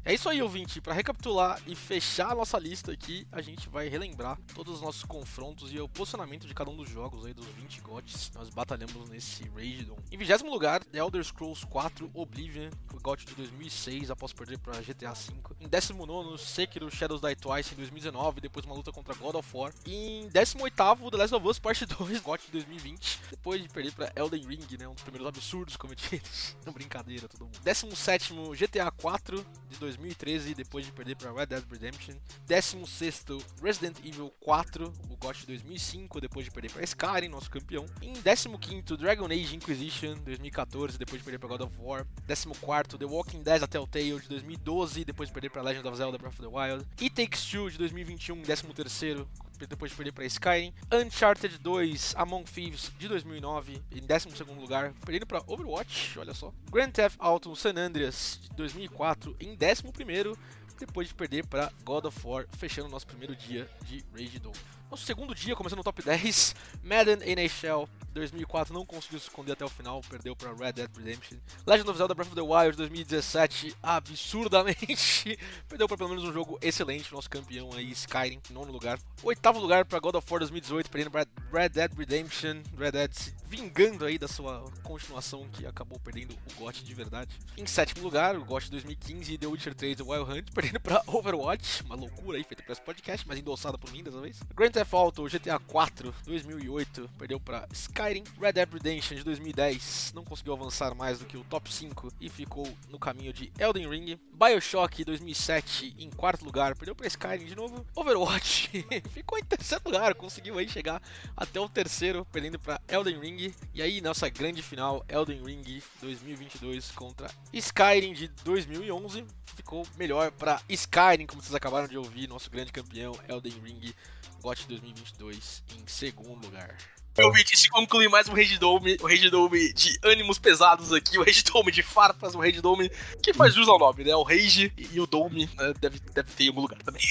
É isso aí, ouvinte. Pra recapitular e fechar a nossa lista aqui, a gente vai relembrar todos os nossos confrontos e o posicionamento de cada um dos jogos aí dos 20 GOTs. Nós batalhamos nesse Ragedon. Em 20 lugar, The Elder Scrolls 4 Oblivion, o GOT de 2006, após perder pra GTA V. Em 19, Sekiro Shadows Die Twice em 2019, depois uma luta contra God of War. Em 18, The Last of Us Part 2, GOT de 2020, depois de perder pra Elden Ring, né, um dos primeiros absurdos cometidos. Brincadeira, todo mundo. 17, GTA 4 de 2013, depois de perder para Red Dead Redemption. 16, Resident Evil 4, o GOT de 2005, depois de perder para Skyrim, nosso campeão. Em 15, Dragon Age Inquisition 2014, depois de perder para God of War. 14, The Walking Dead A Telltale de 2012, depois de perder para Legend of Zelda Breath of the Wild. It Takes Two de 2021, 13 depois de perder para Skyrim. Uncharted 2 Among Thieves de 2009, em 12 lugar, perdendo para Overwatch, olha só. Grand Theft Auto San Andreas de 2004, em 11 depois de perder para God of War, fechando o nosso primeiro dia de Rage Dawn. Nosso segundo dia, começando no top 10, Madden NHL 2004 não conseguiu se esconder até o final, perdeu para Red Dead Redemption. Legend of Zelda Breath of the Wild 2017, absurdamente, perdeu para pelo menos um jogo excelente, nosso campeão aí, Skyrim, nono lugar. Oitavo lugar para God of War 2018, perdendo para Red Dead Redemption, Red Dead vingando aí da sua continuação que acabou perdendo o GOT de verdade. Em sétimo lugar, o GOT 2015 e The Witcher 3 The Wild Hunt, perdendo pra Overwatch, uma loucura aí feita pra esse podcast, mas endossada por mim dessa vez. Grand Theft Auto GTA 4 2008, perdeu pra Skyrim. Red Dead Redemption de 2010, não conseguiu avançar mais do que o top 5 e ficou no caminho de Elden Ring. Bioshock 2007 em quarto lugar, perdeu pra Skyrim de novo. Overwatch ficou em terceiro lugar, conseguiu aí chegar até o terceiro, perdendo pra Elden Ring. E aí, nossa grande final, Elden Ring 2022 contra Skyrim de 2011. Ficou melhor pra Skyrim, como vocês acabaram de ouvir, nosso grande campeão, Elden Ring, GOT 2022 em segundo lugar. Meu vídeo, se conclui mais um Rage Dome, o Rage Dome de ânimos pesados aqui, o Rage Dome de farpas, o Rage Dome que faz jus ao nome, né? O Rage e o Dome né? deve, deve ter em algum lugar também.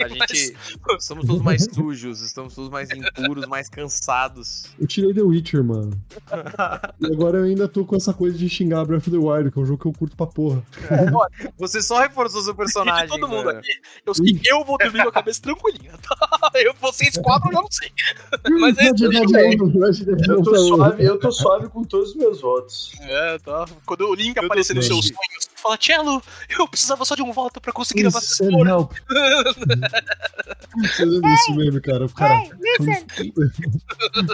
A gente. Somos todos mais sujos, estamos todos mais impuros, mais cansados. Eu tirei The Witcher, mano. e agora eu ainda tô com essa coisa de xingar Breath of the Wild, que é um jogo que eu curto pra porra. Você só reforçou seu personagem. De todo mundo mano. aqui, eu eu vou dormir com a cabeça tranquilinha. tá? Eu, vocês quatro eu já não sei. Mas é Verdade, Eu tô, suave, eu tô suave com todos os meus votos. É, tá. Quando o Link aparecer nos seus sonhos, fala, Cello, eu precisava só de um voto pra conseguir Please avançar. send help. Você lembra desse meme, cara? O cara.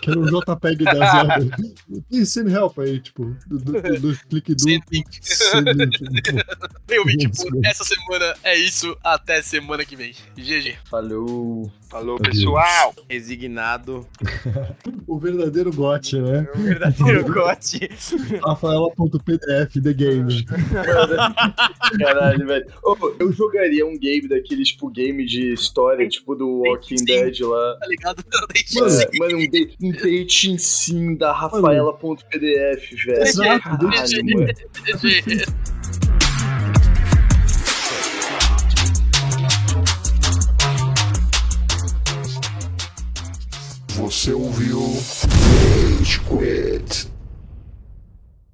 que era um JPEG da Zelda. Please send help aí, tipo, do, do, do, do clique do. Send link. Send link. Tipo, Isso. essa semana é isso. Até semana que vem. GG. Falou. Falou, Adeus. pessoal. Resignado. o verdadeiro GOT, né? O verdadeiro gote. Rafaela.pdf, The Game. Caralho, velho. Ô, eu jogaria um game daquele, tipo, game de história, tipo do Walking Sim. Dead lá. Tá ligado? Mano, Mano, um, de, um dating sim da Rafaela.pdf, velho. Exato, Caralho, mano. Você ouviu Rage Quit.